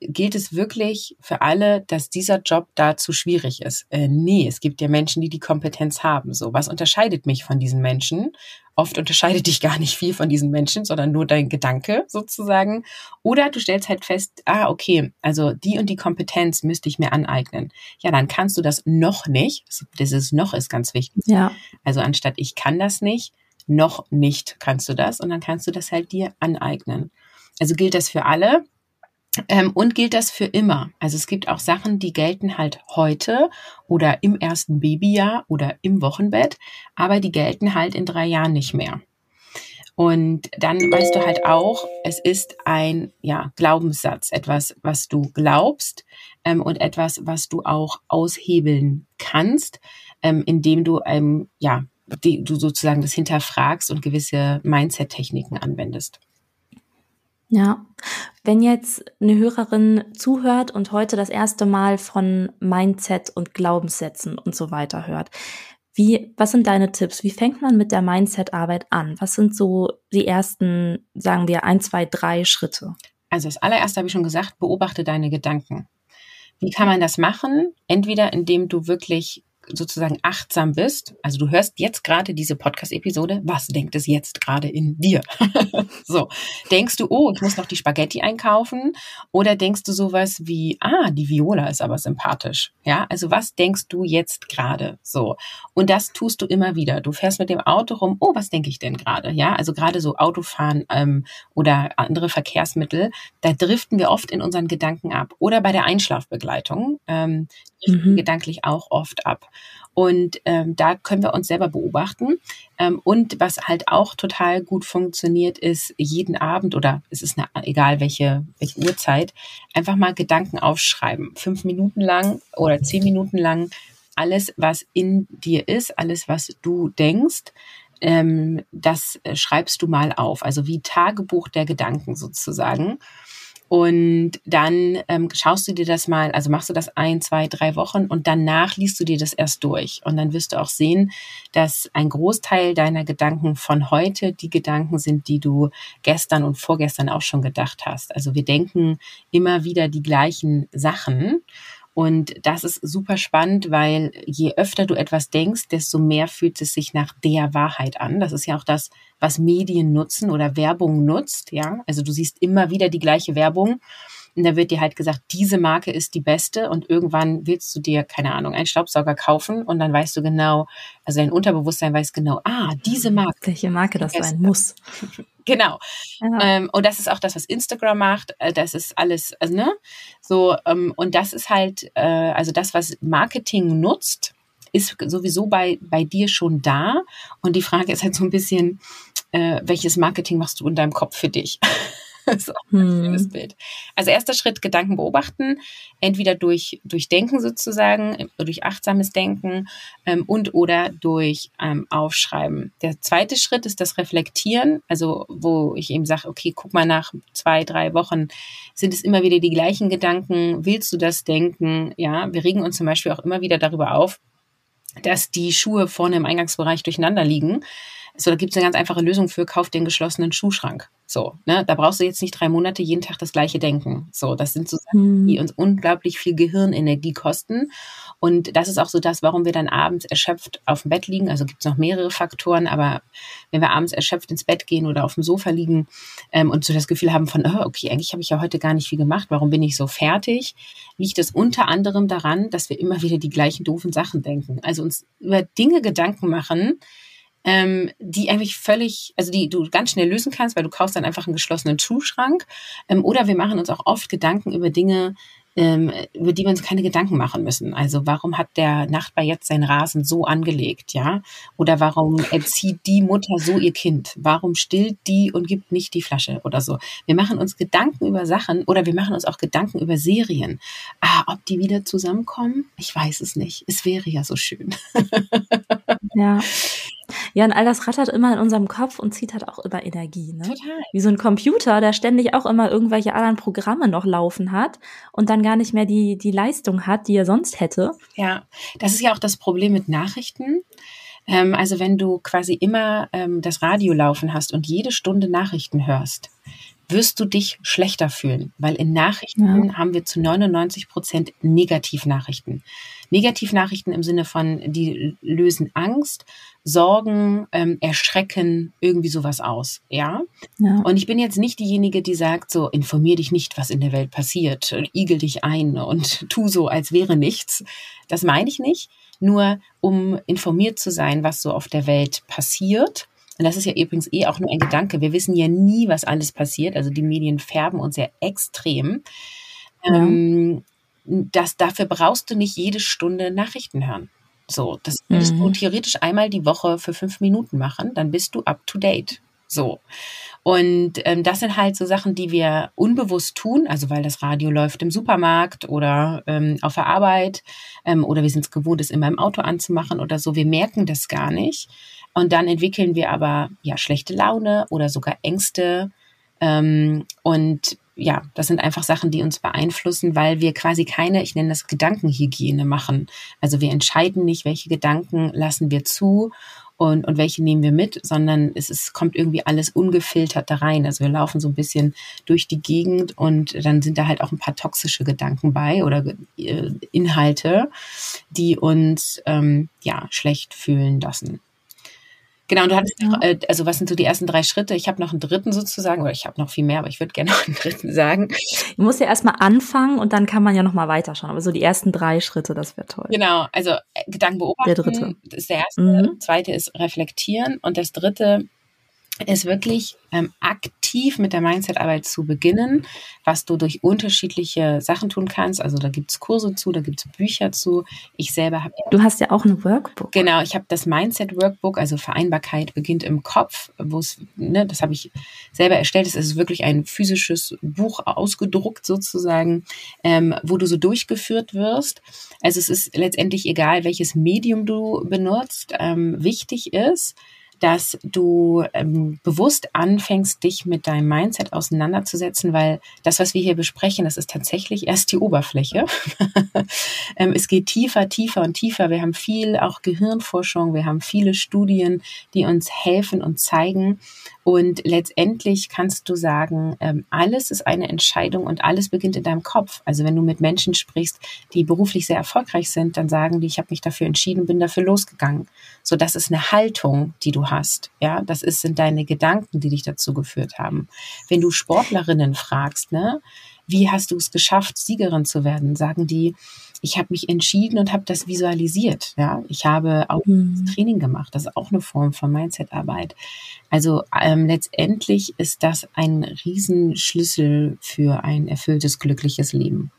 [SPEAKER 2] gilt es wirklich für alle, dass dieser Job da zu schwierig ist? Äh, nee, es gibt ja Menschen, die die Kompetenz haben. So, was unterscheidet mich von diesen Menschen? Oft unterscheidet dich gar nicht viel von diesen Menschen, sondern nur dein Gedanke sozusagen. Oder du stellst halt fest, ah, okay, also die und die Kompetenz müsste ich mir aneignen. Ja, dann kannst du das noch nicht. Dieses noch ist ganz wichtig. Ja. Also anstatt ich kann das nicht, noch nicht kannst du das und dann kannst du das halt dir aneignen. Also gilt das für alle. Ähm, und gilt das für immer? Also es gibt auch Sachen, die gelten halt heute oder im ersten Babyjahr oder im Wochenbett, aber die gelten halt in drei Jahren nicht mehr. Und dann weißt du halt auch, es ist ein ja, Glaubenssatz, etwas, was du glaubst ähm, und etwas, was du auch aushebeln kannst, ähm, indem du ähm, ja, die, du sozusagen das hinterfragst und gewisse Mindset-Techniken anwendest.
[SPEAKER 1] Ja, wenn jetzt eine Hörerin zuhört und heute das erste Mal von Mindset und Glaubenssätzen und so weiter hört, wie, was sind deine Tipps? Wie fängt man mit der Mindset-Arbeit an? Was sind so die ersten, sagen wir, ein, zwei, drei Schritte?
[SPEAKER 2] Also das allererste habe ich schon gesagt, beobachte deine Gedanken. Wie kann man das machen? Entweder indem du wirklich sozusagen achtsam bist, also du hörst jetzt gerade diese Podcast-Episode, was denkt es jetzt gerade in dir? so, denkst du, oh, ich muss noch die Spaghetti einkaufen? Oder denkst du sowas wie, ah, die Viola ist aber sympathisch? Ja, also was denkst du jetzt gerade? So. Und das tust du immer wieder. Du fährst mit dem Auto rum, oh, was denke ich denn gerade? Ja, also gerade so Autofahren ähm, oder andere Verkehrsmittel, da driften wir oft in unseren Gedanken ab. Oder bei der Einschlafbegleitung, ähm, mhm. gedanklich auch oft ab. Und ähm, da können wir uns selber beobachten. Ähm, und was halt auch total gut funktioniert, ist jeden Abend oder es ist eine, egal welche, welche Uhrzeit, einfach mal Gedanken aufschreiben. Fünf Minuten lang oder zehn Minuten lang alles, was in dir ist, alles, was du denkst, ähm, das äh, schreibst du mal auf. Also wie Tagebuch der Gedanken sozusagen. Und dann ähm, schaust du dir das mal, also machst du das ein, zwei, drei Wochen und danach liest du dir das erst durch. Und dann wirst du auch sehen, dass ein Großteil deiner Gedanken von heute die Gedanken sind, die du gestern und vorgestern auch schon gedacht hast. Also wir denken immer wieder die gleichen Sachen. Und das ist super spannend, weil je öfter du etwas denkst, desto mehr fühlt es sich nach der Wahrheit an. Das ist ja auch das, was Medien nutzen oder Werbung nutzt, ja. Also du siehst immer wieder die gleiche Werbung. Und da wird dir halt gesagt, diese Marke ist die beste und irgendwann willst du dir, keine Ahnung, einen Staubsauger kaufen und dann weißt du genau, also dein Unterbewusstsein weiß genau, ah, diese Marke.
[SPEAKER 1] Welche Marke das sein muss.
[SPEAKER 2] Genau. Ja. Ähm, und das ist auch das, was Instagram macht. Äh, das ist alles, also, ne? So, ähm, und das ist halt, äh, also das, was Marketing nutzt, ist sowieso bei, bei dir schon da. Und die Frage ist halt so ein bisschen, äh, welches Marketing machst du in deinem Kopf für dich? das ist auch ein hm. schönes Bild. Also erster Schritt, Gedanken beobachten, entweder durch, durch Denken sozusagen, durch achtsames Denken ähm, und oder durch ähm, Aufschreiben. Der zweite Schritt ist das Reflektieren, also wo ich eben sage, okay, guck mal nach zwei, drei Wochen, sind es immer wieder die gleichen Gedanken, willst du das denken? Ja, wir regen uns zum Beispiel auch immer wieder darüber auf, dass die Schuhe vorne im Eingangsbereich durcheinander liegen. So, da gibt es eine ganz einfache Lösung für, kauf den geschlossenen Schuhschrank. So, ne, da brauchst du jetzt nicht drei Monate jeden Tag das gleiche denken. So, das sind so Sachen, die hm. uns unglaublich viel Gehirnenergie kosten. Und das ist auch so das, warum wir dann abends erschöpft auf dem Bett liegen. Also gibt es noch mehrere Faktoren, aber wenn wir abends erschöpft ins Bett gehen oder auf dem Sofa liegen ähm, und so das Gefühl haben von, oh, okay, eigentlich habe ich ja heute gar nicht viel gemacht, warum bin ich so fertig, liegt es unter anderem daran, dass wir immer wieder die gleichen doofen Sachen denken. Also uns über Dinge Gedanken machen, ähm, die eigentlich völlig, also die du ganz schnell lösen kannst, weil du kaufst dann einfach einen geschlossenen Schuhschrank. Ähm, oder wir machen uns auch oft Gedanken über Dinge, ähm, über die wir uns keine Gedanken machen müssen. Also warum hat der Nachbar jetzt seinen Rasen so angelegt, ja? Oder warum erzieht die Mutter so ihr Kind? Warum stillt die und gibt nicht die Flasche oder so? Wir machen uns Gedanken über Sachen oder wir machen uns auch Gedanken über Serien. Ah, ob die wieder zusammenkommen? Ich weiß es nicht. Es wäre ja so schön.
[SPEAKER 1] ja. Ja, und all das rattert immer in unserem Kopf und zieht halt auch immer Energie. Ne? Total. Wie so ein Computer, der ständig auch immer irgendwelche anderen Programme noch laufen hat und dann gar nicht mehr die, die Leistung hat, die er sonst hätte.
[SPEAKER 2] Ja, das ist ja auch das Problem mit Nachrichten. Ähm, also wenn du quasi immer ähm, das Radio laufen hast und jede Stunde Nachrichten hörst, wirst du dich schlechter fühlen, weil in Nachrichten ja. haben wir zu 99 Prozent Negativnachrichten. Negativnachrichten im Sinne von, die lösen Angst, Sorgen, ähm, Erschrecken, irgendwie sowas aus, ja? ja? Und ich bin jetzt nicht diejenige, die sagt, so, informier dich nicht, was in der Welt passiert, igel dich ein und tu so, als wäre nichts. Das meine ich nicht. Nur um informiert zu sein, was so auf der Welt passiert, und das ist ja übrigens eh auch nur ein Gedanke. Wir wissen ja nie, was alles passiert. Also die Medien färben uns ja extrem. Ja. Ähm, das, dafür brauchst du nicht jede Stunde Nachrichten hören. So, das würdest mhm. du theoretisch einmal die Woche für fünf Minuten machen, dann bist du up to date. So. Und ähm, das sind halt so Sachen, die wir unbewusst tun, also weil das Radio läuft im Supermarkt oder ähm, auf der Arbeit ähm, oder wir sind es gewohnt, es immer im Auto anzumachen oder so. Wir merken das gar nicht. Und dann entwickeln wir aber ja schlechte Laune oder sogar Ängste. Ähm, und ja, das sind einfach Sachen, die uns beeinflussen, weil wir quasi keine, ich nenne das Gedankenhygiene machen. Also wir entscheiden nicht, welche Gedanken lassen wir zu und, und welche nehmen wir mit, sondern es ist, kommt irgendwie alles ungefiltert da rein. Also wir laufen so ein bisschen durch die Gegend und dann sind da halt auch ein paar toxische Gedanken bei oder äh, Inhalte, die uns ähm, ja schlecht fühlen lassen. Genau, und du hattest noch, äh, also was sind so die ersten drei Schritte? Ich habe noch einen dritten sozusagen, oder ich habe noch viel mehr, aber ich würde gerne noch einen dritten sagen.
[SPEAKER 1] Du musst ja erstmal anfangen und dann kann man ja nochmal weiterschauen. Aber so die ersten drei Schritte, das wäre toll.
[SPEAKER 2] Genau, also äh, Gedanken beobachten. Der dritte. ist der erste. Mhm. Zweite ist reflektieren und das dritte ist wirklich ähm, aktiv mit der Mindset-Arbeit zu beginnen, was du durch unterschiedliche Sachen tun kannst. Also da gibt's Kurse zu, da gibt's Bücher zu. Ich selber habe.
[SPEAKER 1] Du hast ja auch ein Workbook.
[SPEAKER 2] Genau, ich habe das Mindset-Workbook, also Vereinbarkeit beginnt im Kopf, wo es, ne, das habe ich selber erstellt. Es ist wirklich ein physisches Buch ausgedruckt sozusagen, ähm, wo du so durchgeführt wirst. Also es ist letztendlich egal, welches Medium du benutzt. Ähm, wichtig ist, dass du ähm, bewusst anfängst, dich mit deinem Mindset auseinanderzusetzen, weil das, was wir hier besprechen, das ist tatsächlich erst die Oberfläche. ähm, es geht tiefer, tiefer und tiefer. Wir haben viel auch Gehirnforschung, wir haben viele Studien, die uns helfen und zeigen. Und letztendlich kannst du sagen, ähm, alles ist eine Entscheidung und alles beginnt in deinem Kopf. Also wenn du mit Menschen sprichst, die beruflich sehr erfolgreich sind, dann sagen die, ich habe mich dafür entschieden, bin dafür losgegangen. So, das ist eine Haltung, die du hast. Ja, das ist, sind deine Gedanken, die dich dazu geführt haben. Wenn du Sportlerinnen fragst, ne, wie hast du es geschafft, Siegerin zu werden, sagen die, ich habe mich entschieden und habe das visualisiert. Ja, ich habe auch mhm. Training gemacht. Das ist auch eine Form von Mindset-Arbeit. Also ähm, letztendlich ist das ein Riesenschlüssel für ein erfülltes, glückliches Leben.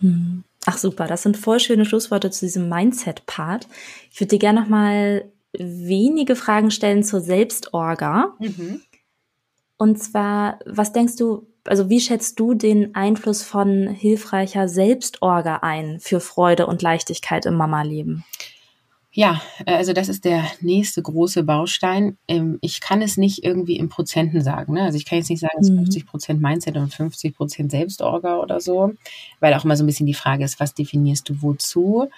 [SPEAKER 1] Mhm. Ach super, das sind voll schöne Schlussworte zu diesem Mindset-Part. Ich würde dir gerne noch mal wenige Fragen stellen zur Selbstorga. Mhm. Und zwar, was denkst du, also wie schätzt du den Einfluss von hilfreicher Selbstorga ein für Freude und Leichtigkeit im Mama-Leben?
[SPEAKER 2] Ja, äh, also das ist der nächste große Baustein. Ähm, ich kann es nicht irgendwie in Prozenten sagen. Ne? Also ich kann jetzt nicht sagen, es ist 50 mhm. Prozent Mindset und 50 Prozent Selbstorga oder so, weil auch immer so ein bisschen die Frage ist, was definierst du wozu?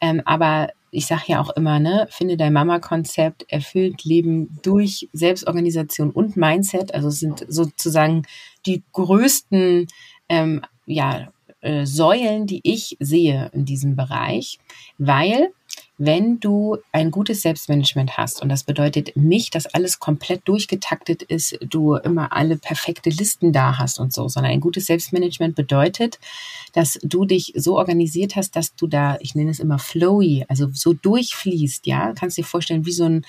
[SPEAKER 2] Ähm, aber ich sage ja auch immer, ne, finde dein Mama-Konzept erfüllt Leben durch Selbstorganisation und Mindset. Also es sind sozusagen die größten ähm, ja, äh, Säulen, die ich sehe in diesem Bereich, weil wenn du ein gutes Selbstmanagement hast, und das bedeutet nicht, dass alles komplett durchgetaktet ist, du immer alle perfekte Listen da hast und so, sondern ein gutes Selbstmanagement bedeutet, dass du dich so organisiert hast, dass du da, ich nenne es immer flowy, also so durchfließt, ja, kannst dir vorstellen, wie so ein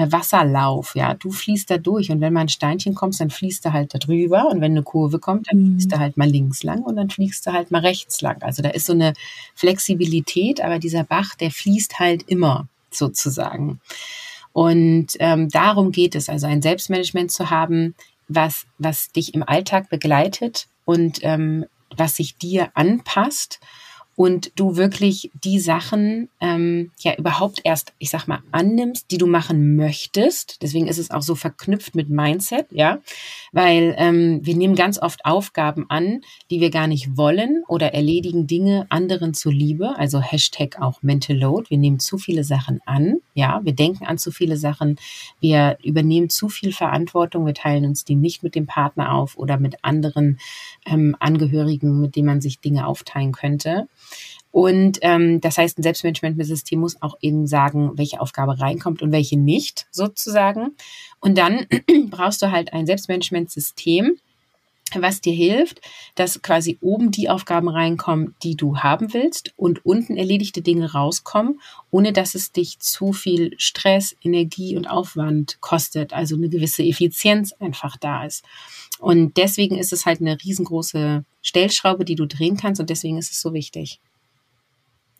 [SPEAKER 2] äh, Wasserlauf, ja, du fließt da durch und wenn mal ein Steinchen kommt, dann fließt du halt da drüber und wenn eine Kurve kommt, dann mhm. fließt du halt mal links lang und dann fliegst du halt mal rechts lang. Also da ist so eine Flexibilität, aber dieser Bach, der fließt halt immer sozusagen. Und ähm, darum geht es, also ein Selbstmanagement zu haben, was, was dich im Alltag begleitet und ähm, was sich dir anpasst und du wirklich die Sachen ähm, ja überhaupt erst, ich sag mal, annimmst, die du machen möchtest. Deswegen ist es auch so verknüpft mit Mindset, ja, weil ähm, wir nehmen ganz oft Aufgaben an, die wir gar nicht wollen oder erledigen Dinge anderen zuliebe. Also Hashtag auch Mental Load. Wir nehmen zu viele Sachen an, ja, wir denken an zu viele Sachen, wir übernehmen zu viel Verantwortung, wir teilen uns die nicht mit dem Partner auf oder mit anderen ähm, Angehörigen, mit denen man sich Dinge aufteilen könnte. Und ähm, das heißt, ein Selbstmanagement-System muss auch eben sagen, welche Aufgabe reinkommt und welche nicht, sozusagen. Und dann brauchst du halt ein Selbstmanagement-System, was dir hilft, dass quasi oben die Aufgaben reinkommen, die du haben willst und unten erledigte Dinge rauskommen, ohne dass es dich zu viel Stress, Energie und Aufwand kostet, also eine gewisse Effizienz einfach da ist. Und deswegen ist es halt eine riesengroße Stellschraube, die du drehen kannst und deswegen ist es so wichtig.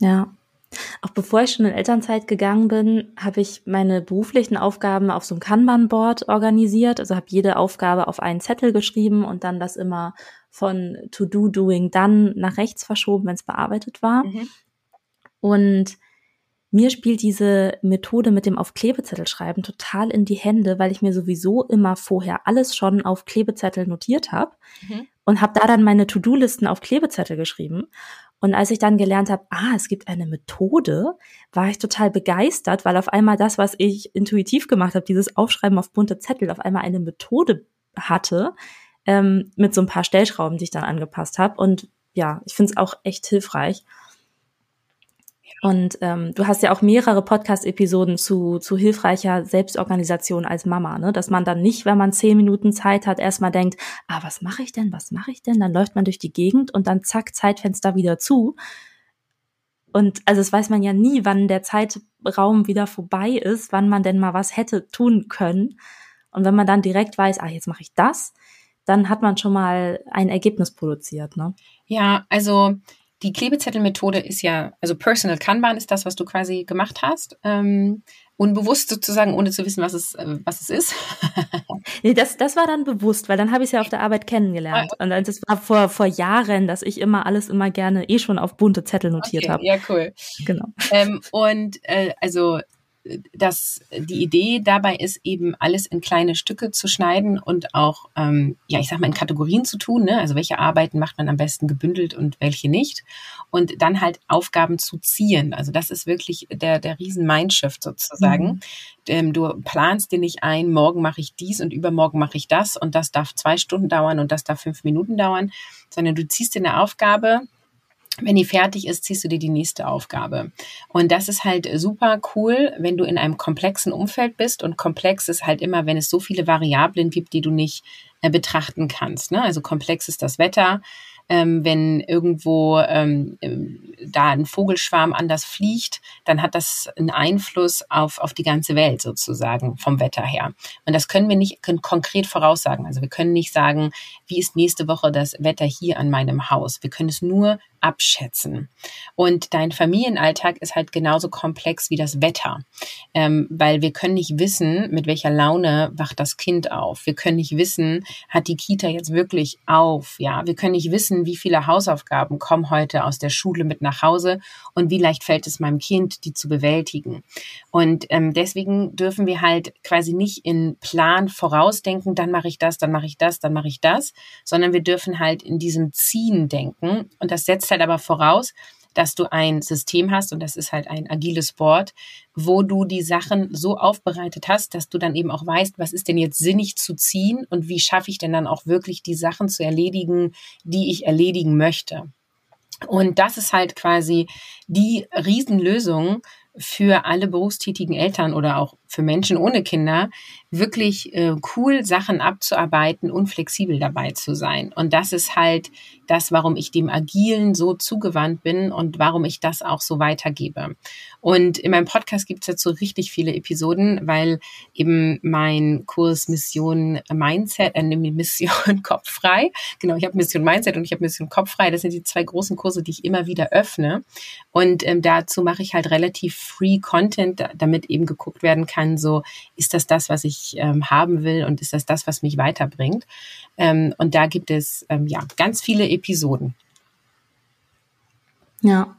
[SPEAKER 1] Ja. Auch bevor ich schon in Elternzeit gegangen bin, habe ich meine beruflichen Aufgaben auf so einem Kanban-Board organisiert. Also habe jede Aufgabe auf einen Zettel geschrieben und dann das immer von To Do, Doing, Done nach rechts verschoben, wenn es bearbeitet war. Mhm. Und mir spielt diese Methode mit dem auf Klebezettel schreiben total in die Hände, weil ich mir sowieso immer vorher alles schon auf Klebezettel notiert habe mhm. und habe da dann meine To-Do-Listen auf Klebezettel geschrieben. Und als ich dann gelernt habe, ah, es gibt eine Methode, war ich total begeistert, weil auf einmal das, was ich intuitiv gemacht habe, dieses Aufschreiben auf bunte Zettel, auf einmal eine Methode hatte, ähm, mit so ein paar Stellschrauben, die ich dann angepasst habe. Und ja, ich finde es auch echt hilfreich. Und ähm, du hast ja auch mehrere Podcast-Episoden zu, zu hilfreicher Selbstorganisation als Mama, ne? Dass man dann nicht, wenn man zehn Minuten Zeit hat, erstmal denkt, ah, was mache ich denn, was mache ich denn? Dann läuft man durch die Gegend und dann zack, Zeitfenster wieder zu. Und also das weiß man ja nie, wann der Zeitraum wieder vorbei ist, wann man denn mal was hätte tun können. Und wenn man dann direkt weiß, ah, jetzt mache ich das, dann hat man schon mal ein Ergebnis produziert, ne?
[SPEAKER 2] Ja, also die Klebezettelmethode ist ja, also Personal Kanban ist das, was du quasi gemacht hast. Ähm, unbewusst sozusagen, ohne zu wissen, was es, äh, was es ist.
[SPEAKER 1] nee, das, das war dann bewusst, weil dann habe ich es ja auf der Arbeit kennengelernt. Und das war vor, vor Jahren, dass ich immer alles immer gerne eh schon auf bunte Zettel notiert okay, habe.
[SPEAKER 2] Ja, cool. Genau. Ähm, und äh, also dass die Idee dabei ist, eben alles in kleine Stücke zu schneiden und auch, ähm, ja, ich sag mal, in Kategorien zu tun. Ne? Also welche Arbeiten macht man am besten gebündelt und welche nicht. Und dann halt Aufgaben zu ziehen. Also das ist wirklich der, der riesen Mindshift sozusagen. Mhm. Ähm, du planst dir nicht ein, morgen mache ich dies und übermorgen mache ich das und das darf zwei Stunden dauern und das darf fünf Minuten dauern, sondern du ziehst dir eine Aufgabe, wenn die fertig ist, ziehst du dir die nächste Aufgabe. Und das ist halt super cool, wenn du in einem komplexen Umfeld bist. Und komplex ist halt immer, wenn es so viele Variablen gibt, die du nicht äh, betrachten kannst. Ne? Also komplex ist das Wetter, ähm, wenn irgendwo ähm, ähm, da ein Vogelschwarm anders fliegt, dann hat das einen Einfluss auf, auf die ganze Welt sozusagen vom Wetter her. Und das können wir nicht können konkret voraussagen. Also wir können nicht sagen, wie ist nächste Woche das Wetter hier an meinem Haus. Wir können es nur abschätzen. Und dein Familienalltag ist halt genauso komplex wie das Wetter, ähm, weil wir können nicht wissen, mit welcher Laune wacht das Kind auf. Wir können nicht wissen, hat die Kita jetzt wirklich auf? Ja, wir können nicht wissen, wie viele Hausaufgaben kommen heute aus der Schule mit nach Hause und wie leicht fällt es meinem Kind, die zu bewältigen. Und ähm, deswegen dürfen wir halt quasi nicht in Plan vorausdenken, dann mache ich das, dann mache ich das, dann mache ich das, sondern wir dürfen halt in diesem Ziehen denken und das setzt halt aber voraus, dass du ein System hast und das ist halt ein agiles Board, wo du die Sachen so aufbereitet hast, dass du dann eben auch weißt, was ist denn jetzt sinnig zu ziehen und wie schaffe ich denn dann auch wirklich die Sachen zu erledigen, die ich erledigen möchte. Und das ist halt quasi die Riesenlösung für alle berufstätigen Eltern oder auch für Menschen ohne Kinder, wirklich äh, cool Sachen abzuarbeiten und flexibel dabei zu sein. Und das ist halt das, warum ich dem Agilen so zugewandt bin und warum ich das auch so weitergebe. Und in meinem Podcast gibt es dazu richtig viele Episoden, weil eben mein Kurs Mission Mindset, äh, Mission Kopffrei, genau, ich habe Mission Mindset und ich habe Mission Kopffrei, das sind die zwei großen Kurse, die ich immer wieder öffne. Und ähm, dazu mache ich halt relativ free Content, damit eben geguckt werden kann, so ist das das, was ich ähm, haben will und ist das das, was mich weiterbringt. Ähm, und da gibt es ähm, ja ganz viele Episoden.
[SPEAKER 1] Ja.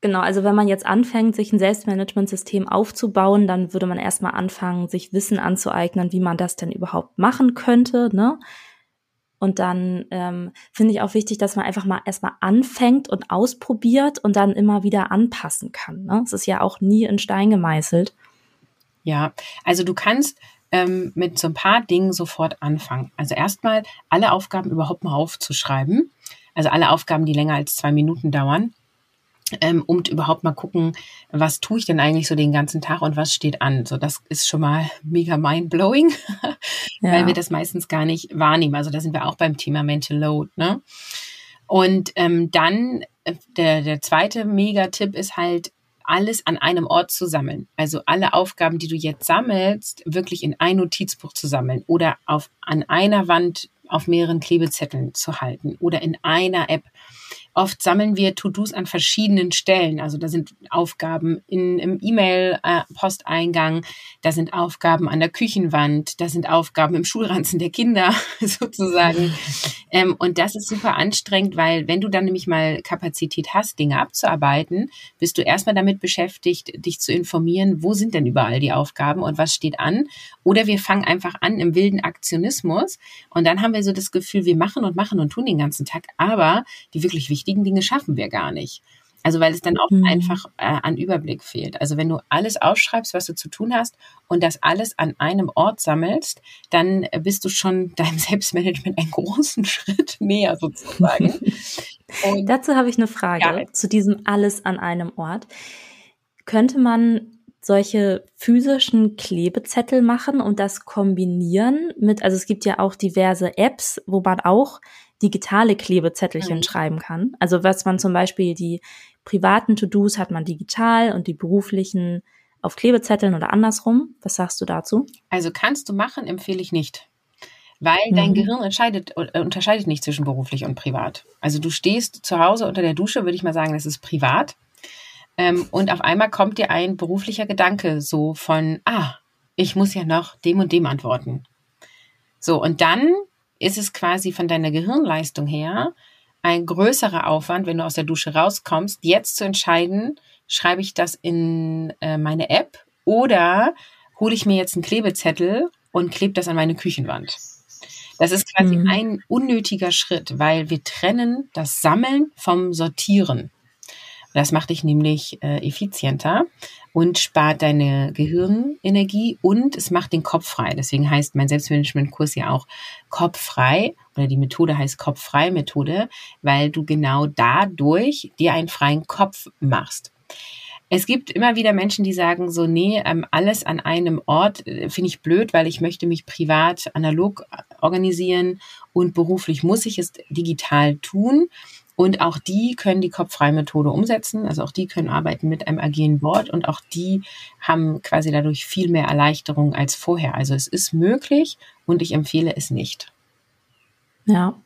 [SPEAKER 1] Genau, also wenn man jetzt anfängt, sich ein Selbstmanagementsystem aufzubauen, dann würde man erstmal anfangen, sich Wissen anzueignen, wie man das denn überhaupt machen könnte. Ne? Und dann ähm, finde ich auch wichtig, dass man einfach mal erstmal anfängt und ausprobiert und dann immer wieder anpassen kann. Ne? Es ist ja auch nie in Stein gemeißelt.
[SPEAKER 2] Ja, also du kannst ähm, mit so ein paar Dingen sofort anfangen. Also erstmal alle Aufgaben überhaupt mal aufzuschreiben. Also alle Aufgaben, die länger als zwei Minuten dauern ähm, um überhaupt mal gucken, was tue ich denn eigentlich so den ganzen Tag und was steht an. So, das ist schon mal mega mind-blowing, ja. weil wir das meistens gar nicht wahrnehmen. Also da sind wir auch beim Thema Mental Load. Ne? Und ähm, dann äh, der, der zweite Mega-Tipp ist halt, alles an einem Ort zu sammeln. Also alle Aufgaben, die du jetzt sammelst, wirklich in ein Notizbuch zu sammeln oder auf, an einer Wand auf mehreren Klebezetteln zu halten oder in einer App Oft sammeln wir To-Dos an verschiedenen Stellen. Also da sind Aufgaben in, im E-Mail-Posteingang, da sind Aufgaben an der Küchenwand, da sind Aufgaben im Schulranzen der Kinder sozusagen. ähm, und das ist super anstrengend, weil wenn du dann nämlich mal Kapazität hast, Dinge abzuarbeiten, bist du erstmal damit beschäftigt, dich zu informieren, wo sind denn überall die Aufgaben und was steht an. Oder wir fangen einfach an im wilden Aktionismus und dann haben wir so das Gefühl, wir machen und machen und tun den ganzen Tag, aber die wirklich wichtigen wichtigen Dinge schaffen wir gar nicht. Also weil es dann auch mhm. einfach äh, an Überblick fehlt. Also wenn du alles aufschreibst, was du zu tun hast und das alles an einem Ort sammelst, dann bist du schon deinem Selbstmanagement einen großen Schritt näher sozusagen.
[SPEAKER 1] Dazu habe ich eine Frage ja. zu diesem alles an einem Ort. Könnte man solche physischen Klebezettel machen und das kombinieren mit, also es gibt ja auch diverse Apps, wo man auch digitale Klebezettelchen mhm. schreiben kann. Also was man zum Beispiel die privaten To-Dos hat man digital und die beruflichen auf Klebezetteln oder andersrum. Was sagst du dazu?
[SPEAKER 2] Also kannst du machen, empfehle ich nicht. Weil mhm. dein Gehirn entscheidet, äh, unterscheidet nicht zwischen beruflich und privat. Also du stehst zu Hause unter der Dusche, würde ich mal sagen, das ist privat. Ähm, und auf einmal kommt dir ein beruflicher Gedanke so von, ah, ich muss ja noch dem und dem antworten. So, und dann ist es quasi von deiner Gehirnleistung her ein größerer Aufwand, wenn du aus der Dusche rauskommst, jetzt zu entscheiden, schreibe ich das in äh, meine App oder hole ich mir jetzt einen Klebezettel und klebe das an meine Küchenwand. Das ist quasi mhm. ein unnötiger Schritt, weil wir trennen das Sammeln vom Sortieren. Das macht dich nämlich äh, effizienter und spart deine Gehirnenergie und es macht den Kopf frei. Deswegen heißt mein Selbstmanagement-Kurs ja auch Kopffrei oder die Methode heißt Kopffrei-Methode, weil du genau dadurch dir einen freien Kopf machst. Es gibt immer wieder Menschen, die sagen so, nee, ähm, alles an einem Ort äh, finde ich blöd, weil ich möchte mich privat analog organisieren und beruflich muss ich es digital tun. Und auch die können die Kopffrei-Methode umsetzen. Also auch die können arbeiten mit einem agilen Board und auch die haben quasi dadurch viel mehr Erleichterung als vorher. Also es ist möglich und ich empfehle es nicht.
[SPEAKER 1] Ja,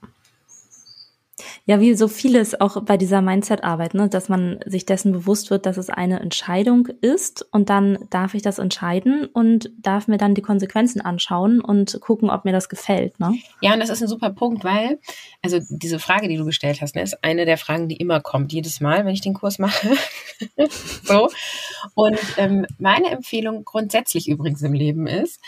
[SPEAKER 1] ja, wie so vieles auch bei dieser Mindset-Arbeit, ne, dass man sich dessen bewusst wird, dass es eine Entscheidung ist und dann darf ich das entscheiden und darf mir dann die Konsequenzen anschauen und gucken, ob mir das gefällt. Ne?
[SPEAKER 2] Ja, und das ist ein super Punkt, weil, also diese Frage, die du gestellt hast, ne, ist eine der Fragen, die immer kommt, jedes Mal, wenn ich den Kurs mache. so. Und ähm, meine Empfehlung grundsätzlich übrigens im Leben ist,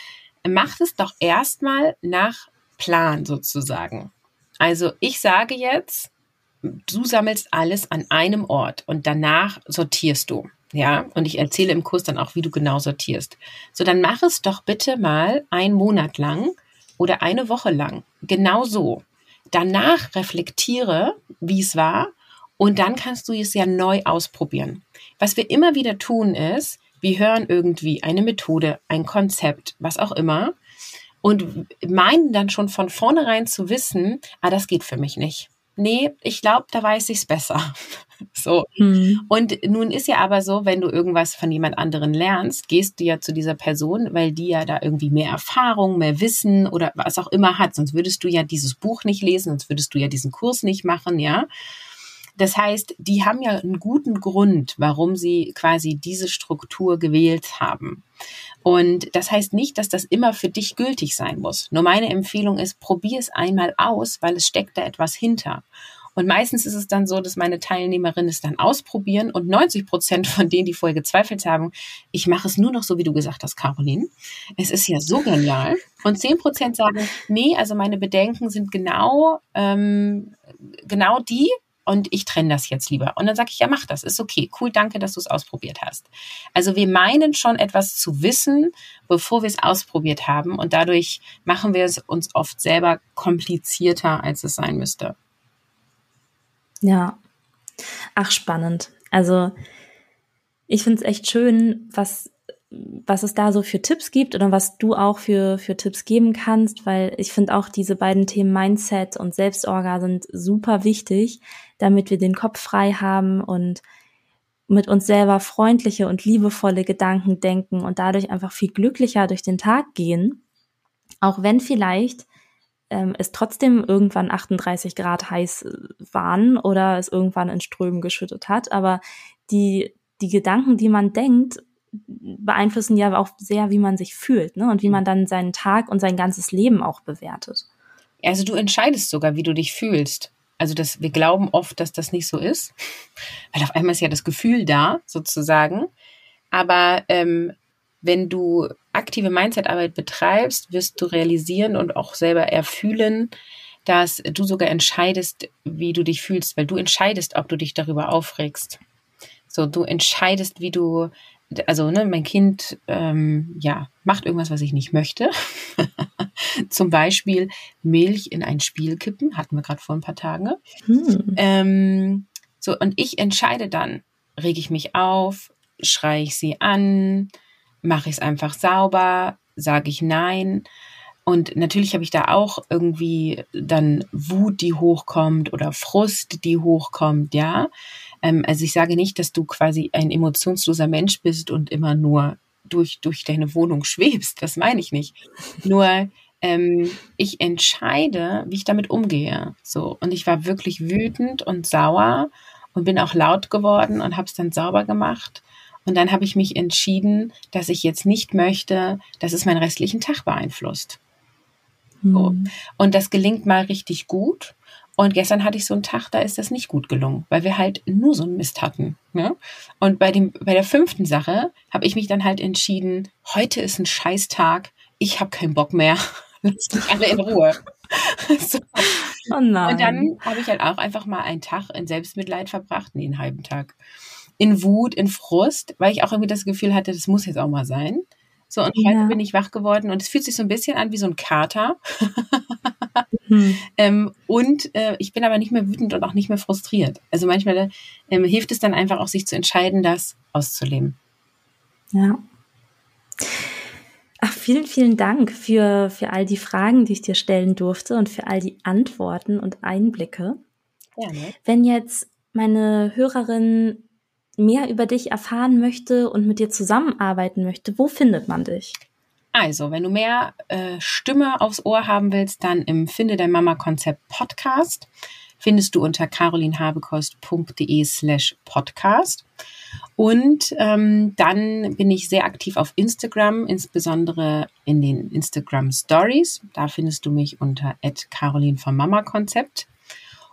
[SPEAKER 2] macht es doch erstmal nach Plan sozusagen. Also ich sage jetzt, du sammelst alles an einem Ort und danach sortierst du. Ja, und ich erzähle im Kurs dann auch, wie du genau sortierst. So, dann mach es doch bitte mal einen Monat lang oder eine Woche lang. Genau so. Danach reflektiere, wie es war und dann kannst du es ja neu ausprobieren. Was wir immer wieder tun ist, wir hören irgendwie eine Methode, ein Konzept, was auch immer und meinen dann schon von vornherein zu wissen, ah, das geht für mich nicht. Nee, ich glaube, da weiß ich's besser. So. Hm. Und nun ist ja aber so, wenn du irgendwas von jemand anderen lernst, gehst du ja zu dieser Person, weil die ja da irgendwie mehr Erfahrung, mehr Wissen oder was auch immer hat. Sonst würdest du ja dieses Buch nicht lesen, sonst würdest du ja diesen Kurs nicht machen, ja. Das heißt, die haben ja einen guten Grund, warum sie quasi diese Struktur gewählt haben. Und das heißt nicht, dass das immer für dich gültig sein muss. Nur meine Empfehlung ist, probier es einmal aus, weil es steckt da etwas hinter. Und meistens ist es dann so, dass meine Teilnehmerinnen es dann ausprobieren und 90 Prozent von denen, die vorher gezweifelt haben, ich mache es nur noch so, wie du gesagt hast, Caroline. Es ist ja so genial. Und 10 Prozent sagen, nee, also meine Bedenken sind genau, ähm, genau die, und ich trenne das jetzt lieber. Und dann sage ich, ja, mach das, ist okay, cool, danke, dass du es ausprobiert hast. Also wir meinen schon etwas zu wissen, bevor wir es ausprobiert haben und dadurch machen wir es uns oft selber komplizierter, als es sein müsste.
[SPEAKER 1] Ja, ach spannend. Also ich finde es echt schön, was was es da so für Tipps gibt oder was du auch für, für Tipps geben kannst, weil ich finde auch diese beiden Themen Mindset und Selbstorga sind super wichtig, damit wir den Kopf frei haben und mit uns selber freundliche und liebevolle Gedanken denken und dadurch einfach viel glücklicher durch den Tag gehen, auch wenn vielleicht ähm, es trotzdem irgendwann 38 Grad heiß äh, waren oder es irgendwann in Strömen geschüttet hat, aber die, die Gedanken, die man denkt, beeinflussen ja auch sehr, wie man sich fühlt ne? und wie man dann seinen Tag und sein ganzes Leben auch bewertet.
[SPEAKER 2] Also du entscheidest sogar, wie du dich fühlst. Also das, wir glauben oft, dass das nicht so ist, weil auf einmal ist ja das Gefühl da, sozusagen. Aber ähm, wenn du aktive Mindset-Arbeit betreibst, wirst du realisieren und auch selber erfühlen, dass du sogar entscheidest, wie du dich fühlst, weil du entscheidest, ob du dich darüber aufregst. So, du entscheidest, wie du also ne, mein Kind ähm, ja macht irgendwas, was ich nicht möchte. Zum Beispiel Milch in ein Spiel kippen, hatten wir gerade vor ein paar Tagen. Hm. Ähm, so und ich entscheide dann, rege ich mich auf, schreie ich sie an, mache ich es einfach sauber, sage ich nein. Und natürlich habe ich da auch irgendwie dann Wut, die hochkommt oder Frust, die hochkommt, ja. Ähm, also ich sage nicht, dass du quasi ein emotionsloser Mensch bist und immer nur durch, durch deine Wohnung schwebst. Das meine ich nicht. Nur ähm, ich entscheide, wie ich damit umgehe. So. Und ich war wirklich wütend und sauer und bin auch laut geworden und habe es dann sauber gemacht. Und dann habe ich mich entschieden, dass ich jetzt nicht möchte, dass es meinen restlichen Tag beeinflusst. So. Mhm. Und das gelingt mal richtig gut. Und gestern hatte ich so einen Tag, da ist das nicht gut gelungen, weil wir halt nur so einen Mist hatten. Ne? Und bei, dem, bei der fünften Sache habe ich mich dann halt entschieden, heute ist ein Scheißtag, ich habe keinen Bock mehr. Lass mich alle in Ruhe. so. oh. Und dann habe ich halt auch einfach mal einen Tag in Selbstmitleid verbracht, nee, einen halben Tag. In Wut, in Frust, weil ich auch irgendwie das Gefühl hatte, das muss jetzt auch mal sein. So, und ja. heute bin ich wach geworden und es fühlt sich so ein bisschen an wie so ein Kater. mhm. ähm, und äh, ich bin aber nicht mehr wütend und auch nicht mehr frustriert. Also manchmal ähm, hilft es dann einfach auch, sich zu entscheiden, das auszuleben.
[SPEAKER 1] Ja. Ach, vielen, vielen Dank für, für all die Fragen, die ich dir stellen durfte und für all die Antworten und Einblicke. Gerne. Wenn jetzt meine Hörerin mehr über dich erfahren möchte und mit dir zusammenarbeiten möchte, wo findet man dich?
[SPEAKER 2] Also, wenn du mehr äh, Stimme aufs Ohr haben willst, dann im Finde dein Mama Konzept Podcast findest du unter carolinhabekost.de slash podcast. Und ähm, dann bin ich sehr aktiv auf Instagram, insbesondere in den Instagram Stories. Da findest du mich unter Caroline vom Mama Konzept.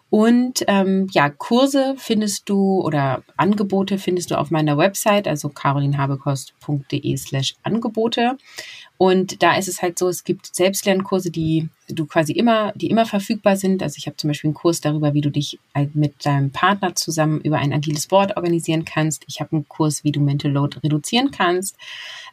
[SPEAKER 2] Und ähm, ja, Kurse findest du oder Angebote findest du auf meiner Website, also carolinhabekost.de slash Angebote. Und da ist es halt so, es gibt Selbstlernkurse, die du quasi immer, die immer verfügbar sind. Also ich habe zum Beispiel einen Kurs darüber, wie du dich halt mit deinem Partner zusammen über ein agiles Board organisieren kannst. Ich habe einen Kurs, wie du Mental Load reduzieren kannst.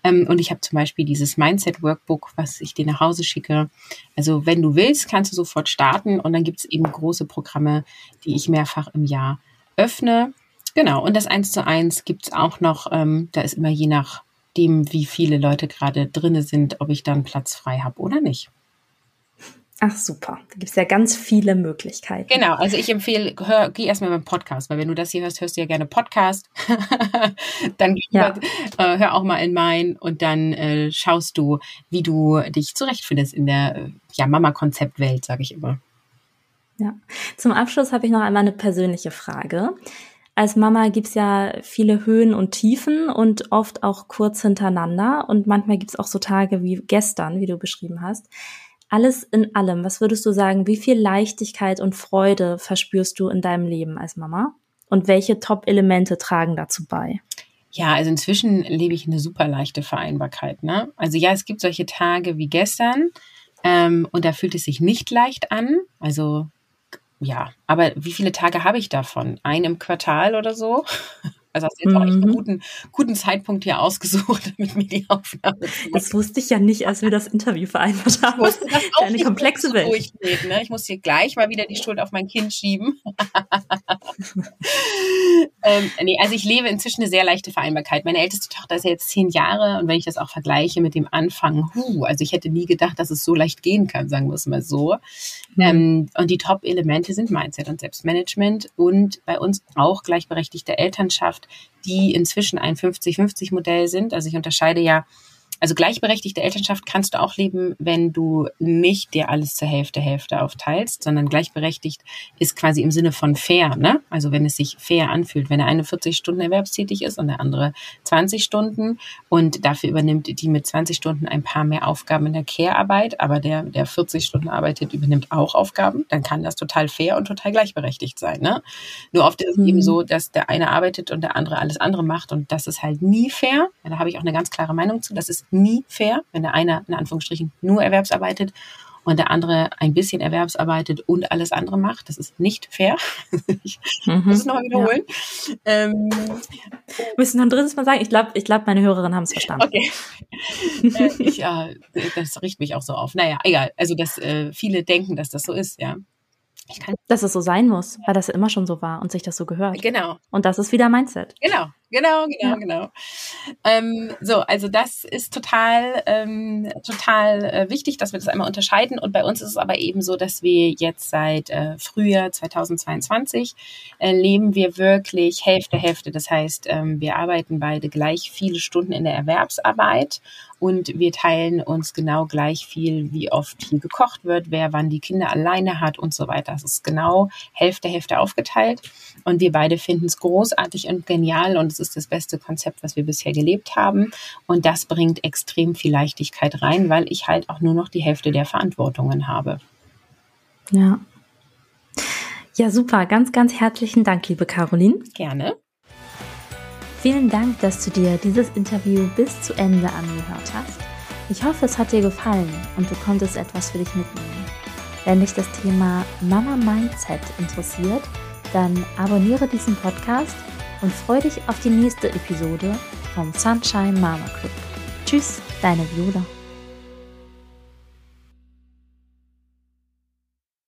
[SPEAKER 2] Ähm, und ich habe zum Beispiel dieses Mindset Workbook, was ich dir nach Hause schicke. Also wenn du willst, kannst du sofort starten. Und dann gibt es eben große Programme, die ich mehrfach im Jahr öffne. Genau. Und das eins zu eins gibt es auch noch. Ähm, da ist immer je nach nachdem, wie viele Leute gerade drinne sind, ob ich dann Platz frei habe oder nicht.
[SPEAKER 1] Ach super, da gibt es ja ganz viele Möglichkeiten.
[SPEAKER 2] Genau, also ich empfehle, hör, geh erstmal beim Podcast, weil wenn du das hier hörst, hörst du ja gerne Podcast. dann ja. hör, äh, hör auch mal in meinen und dann äh, schaust du, wie du dich zurechtfindest in der äh, ja, Mama-Konzept-Welt, sage ich immer.
[SPEAKER 1] Ja, zum Abschluss habe ich noch einmal eine persönliche Frage. Als Mama gibt's ja viele Höhen und Tiefen und oft auch kurz hintereinander. Und manchmal gibt's auch so Tage wie gestern, wie du beschrieben hast. Alles in allem, was würdest du sagen, wie viel Leichtigkeit und Freude verspürst du in deinem Leben als Mama? Und welche Top-Elemente tragen dazu bei?
[SPEAKER 2] Ja, also inzwischen lebe ich eine super leichte Vereinbarkeit. Ne? Also ja, es gibt solche Tage wie gestern ähm, und da fühlt es sich nicht leicht an. Also ja, aber wie viele Tage habe ich davon? Ein im Quartal oder so? Also hast du jetzt auch echt einen mhm. guten, guten Zeitpunkt hier ausgesucht, damit mir die Aufnahme
[SPEAKER 1] Das wusste ich ja nicht, als wir das Interview vereinbart haben. Ich wusste das auch eine komplexe Welt.
[SPEAKER 2] Durchgeht, ne? Ich muss hier gleich mal wieder die Schuld auf mein Kind schieben. ähm, nee, also ich lebe inzwischen eine sehr leichte Vereinbarkeit. Meine älteste Tochter ist ja jetzt zehn Jahre und wenn ich das auch vergleiche mit dem Anfang, huh, also ich hätte nie gedacht, dass es so leicht gehen kann, sagen wir es mal so. Mhm. Ähm, und die Top-Elemente sind Mindset und Selbstmanagement und bei uns auch gleichberechtigte Elternschaft die inzwischen ein 50-50-Modell sind. Also ich unterscheide ja also gleichberechtigte Elternschaft kannst du auch leben, wenn du nicht dir alles zur Hälfte Hälfte aufteilst, sondern gleichberechtigt ist quasi im Sinne von fair, ne? Also wenn es sich fair anfühlt, wenn der eine 40 Stunden erwerbstätig ist und der andere 20 Stunden und dafür übernimmt die mit 20 Stunden ein paar mehr Aufgaben in der Care-Arbeit, aber der, der 40 Stunden arbeitet, übernimmt auch Aufgaben, dann kann das total fair und total gleichberechtigt sein, ne? Nur oft ist es mhm. eben so, dass der eine arbeitet und der andere alles andere macht und das ist halt nie fair. Da habe ich auch eine ganz klare Meinung zu. Das ist nie fair, wenn der eine in Anführungsstrichen nur Erwerbsarbeitet und der andere ein bisschen Erwerbsarbeitet und alles andere macht. Das ist nicht fair. ich mhm, muss es nochmal wiederholen. Ja. Ähm,
[SPEAKER 1] Müssen noch ein drittes Mal sagen? Ich glaube, ich glaub, meine Hörerinnen haben es verstanden.
[SPEAKER 2] Okay. äh, ich, äh, das riecht mich auch so auf. Naja, egal. Also, dass äh, viele denken, dass das so ist, ja.
[SPEAKER 1] Ich kann dass es so sein muss, weil das immer schon so war und sich das so gehört.
[SPEAKER 2] Genau.
[SPEAKER 1] Und das ist wieder Mindset.
[SPEAKER 2] Genau, genau, genau, ja. genau. Ähm, so, also das ist total, ähm, total äh, wichtig, dass wir das einmal unterscheiden. Und bei uns ist es aber eben so, dass wir jetzt seit äh, Frühjahr 2022 äh, leben wir wirklich Hälfte, Hälfte. Das heißt, ähm, wir arbeiten beide gleich viele Stunden in der Erwerbsarbeit und wir teilen uns genau gleich viel, wie oft hier gekocht wird, wer wann die Kinder alleine hat und so weiter. Das ist genau Hälfte, Hälfte aufgeteilt und wir beide finden es großartig und genial und es ist das beste Konzept, was wir bisher gelebt haben und das bringt extrem viel Leichtigkeit rein, weil ich halt auch nur noch die Hälfte der Verantwortungen habe.
[SPEAKER 1] Ja. Ja, super. Ganz, ganz herzlichen Dank, liebe Caroline.
[SPEAKER 2] Gerne.
[SPEAKER 1] Vielen Dank, dass du dir dieses Interview bis zu Ende angehört hast. Ich hoffe, es hat dir gefallen und du konntest etwas für dich mitnehmen. Wenn dich das Thema Mama Mindset interessiert, dann abonniere diesen Podcast und freue dich auf die nächste Episode vom Sunshine Mama Club. Tschüss, deine Viola.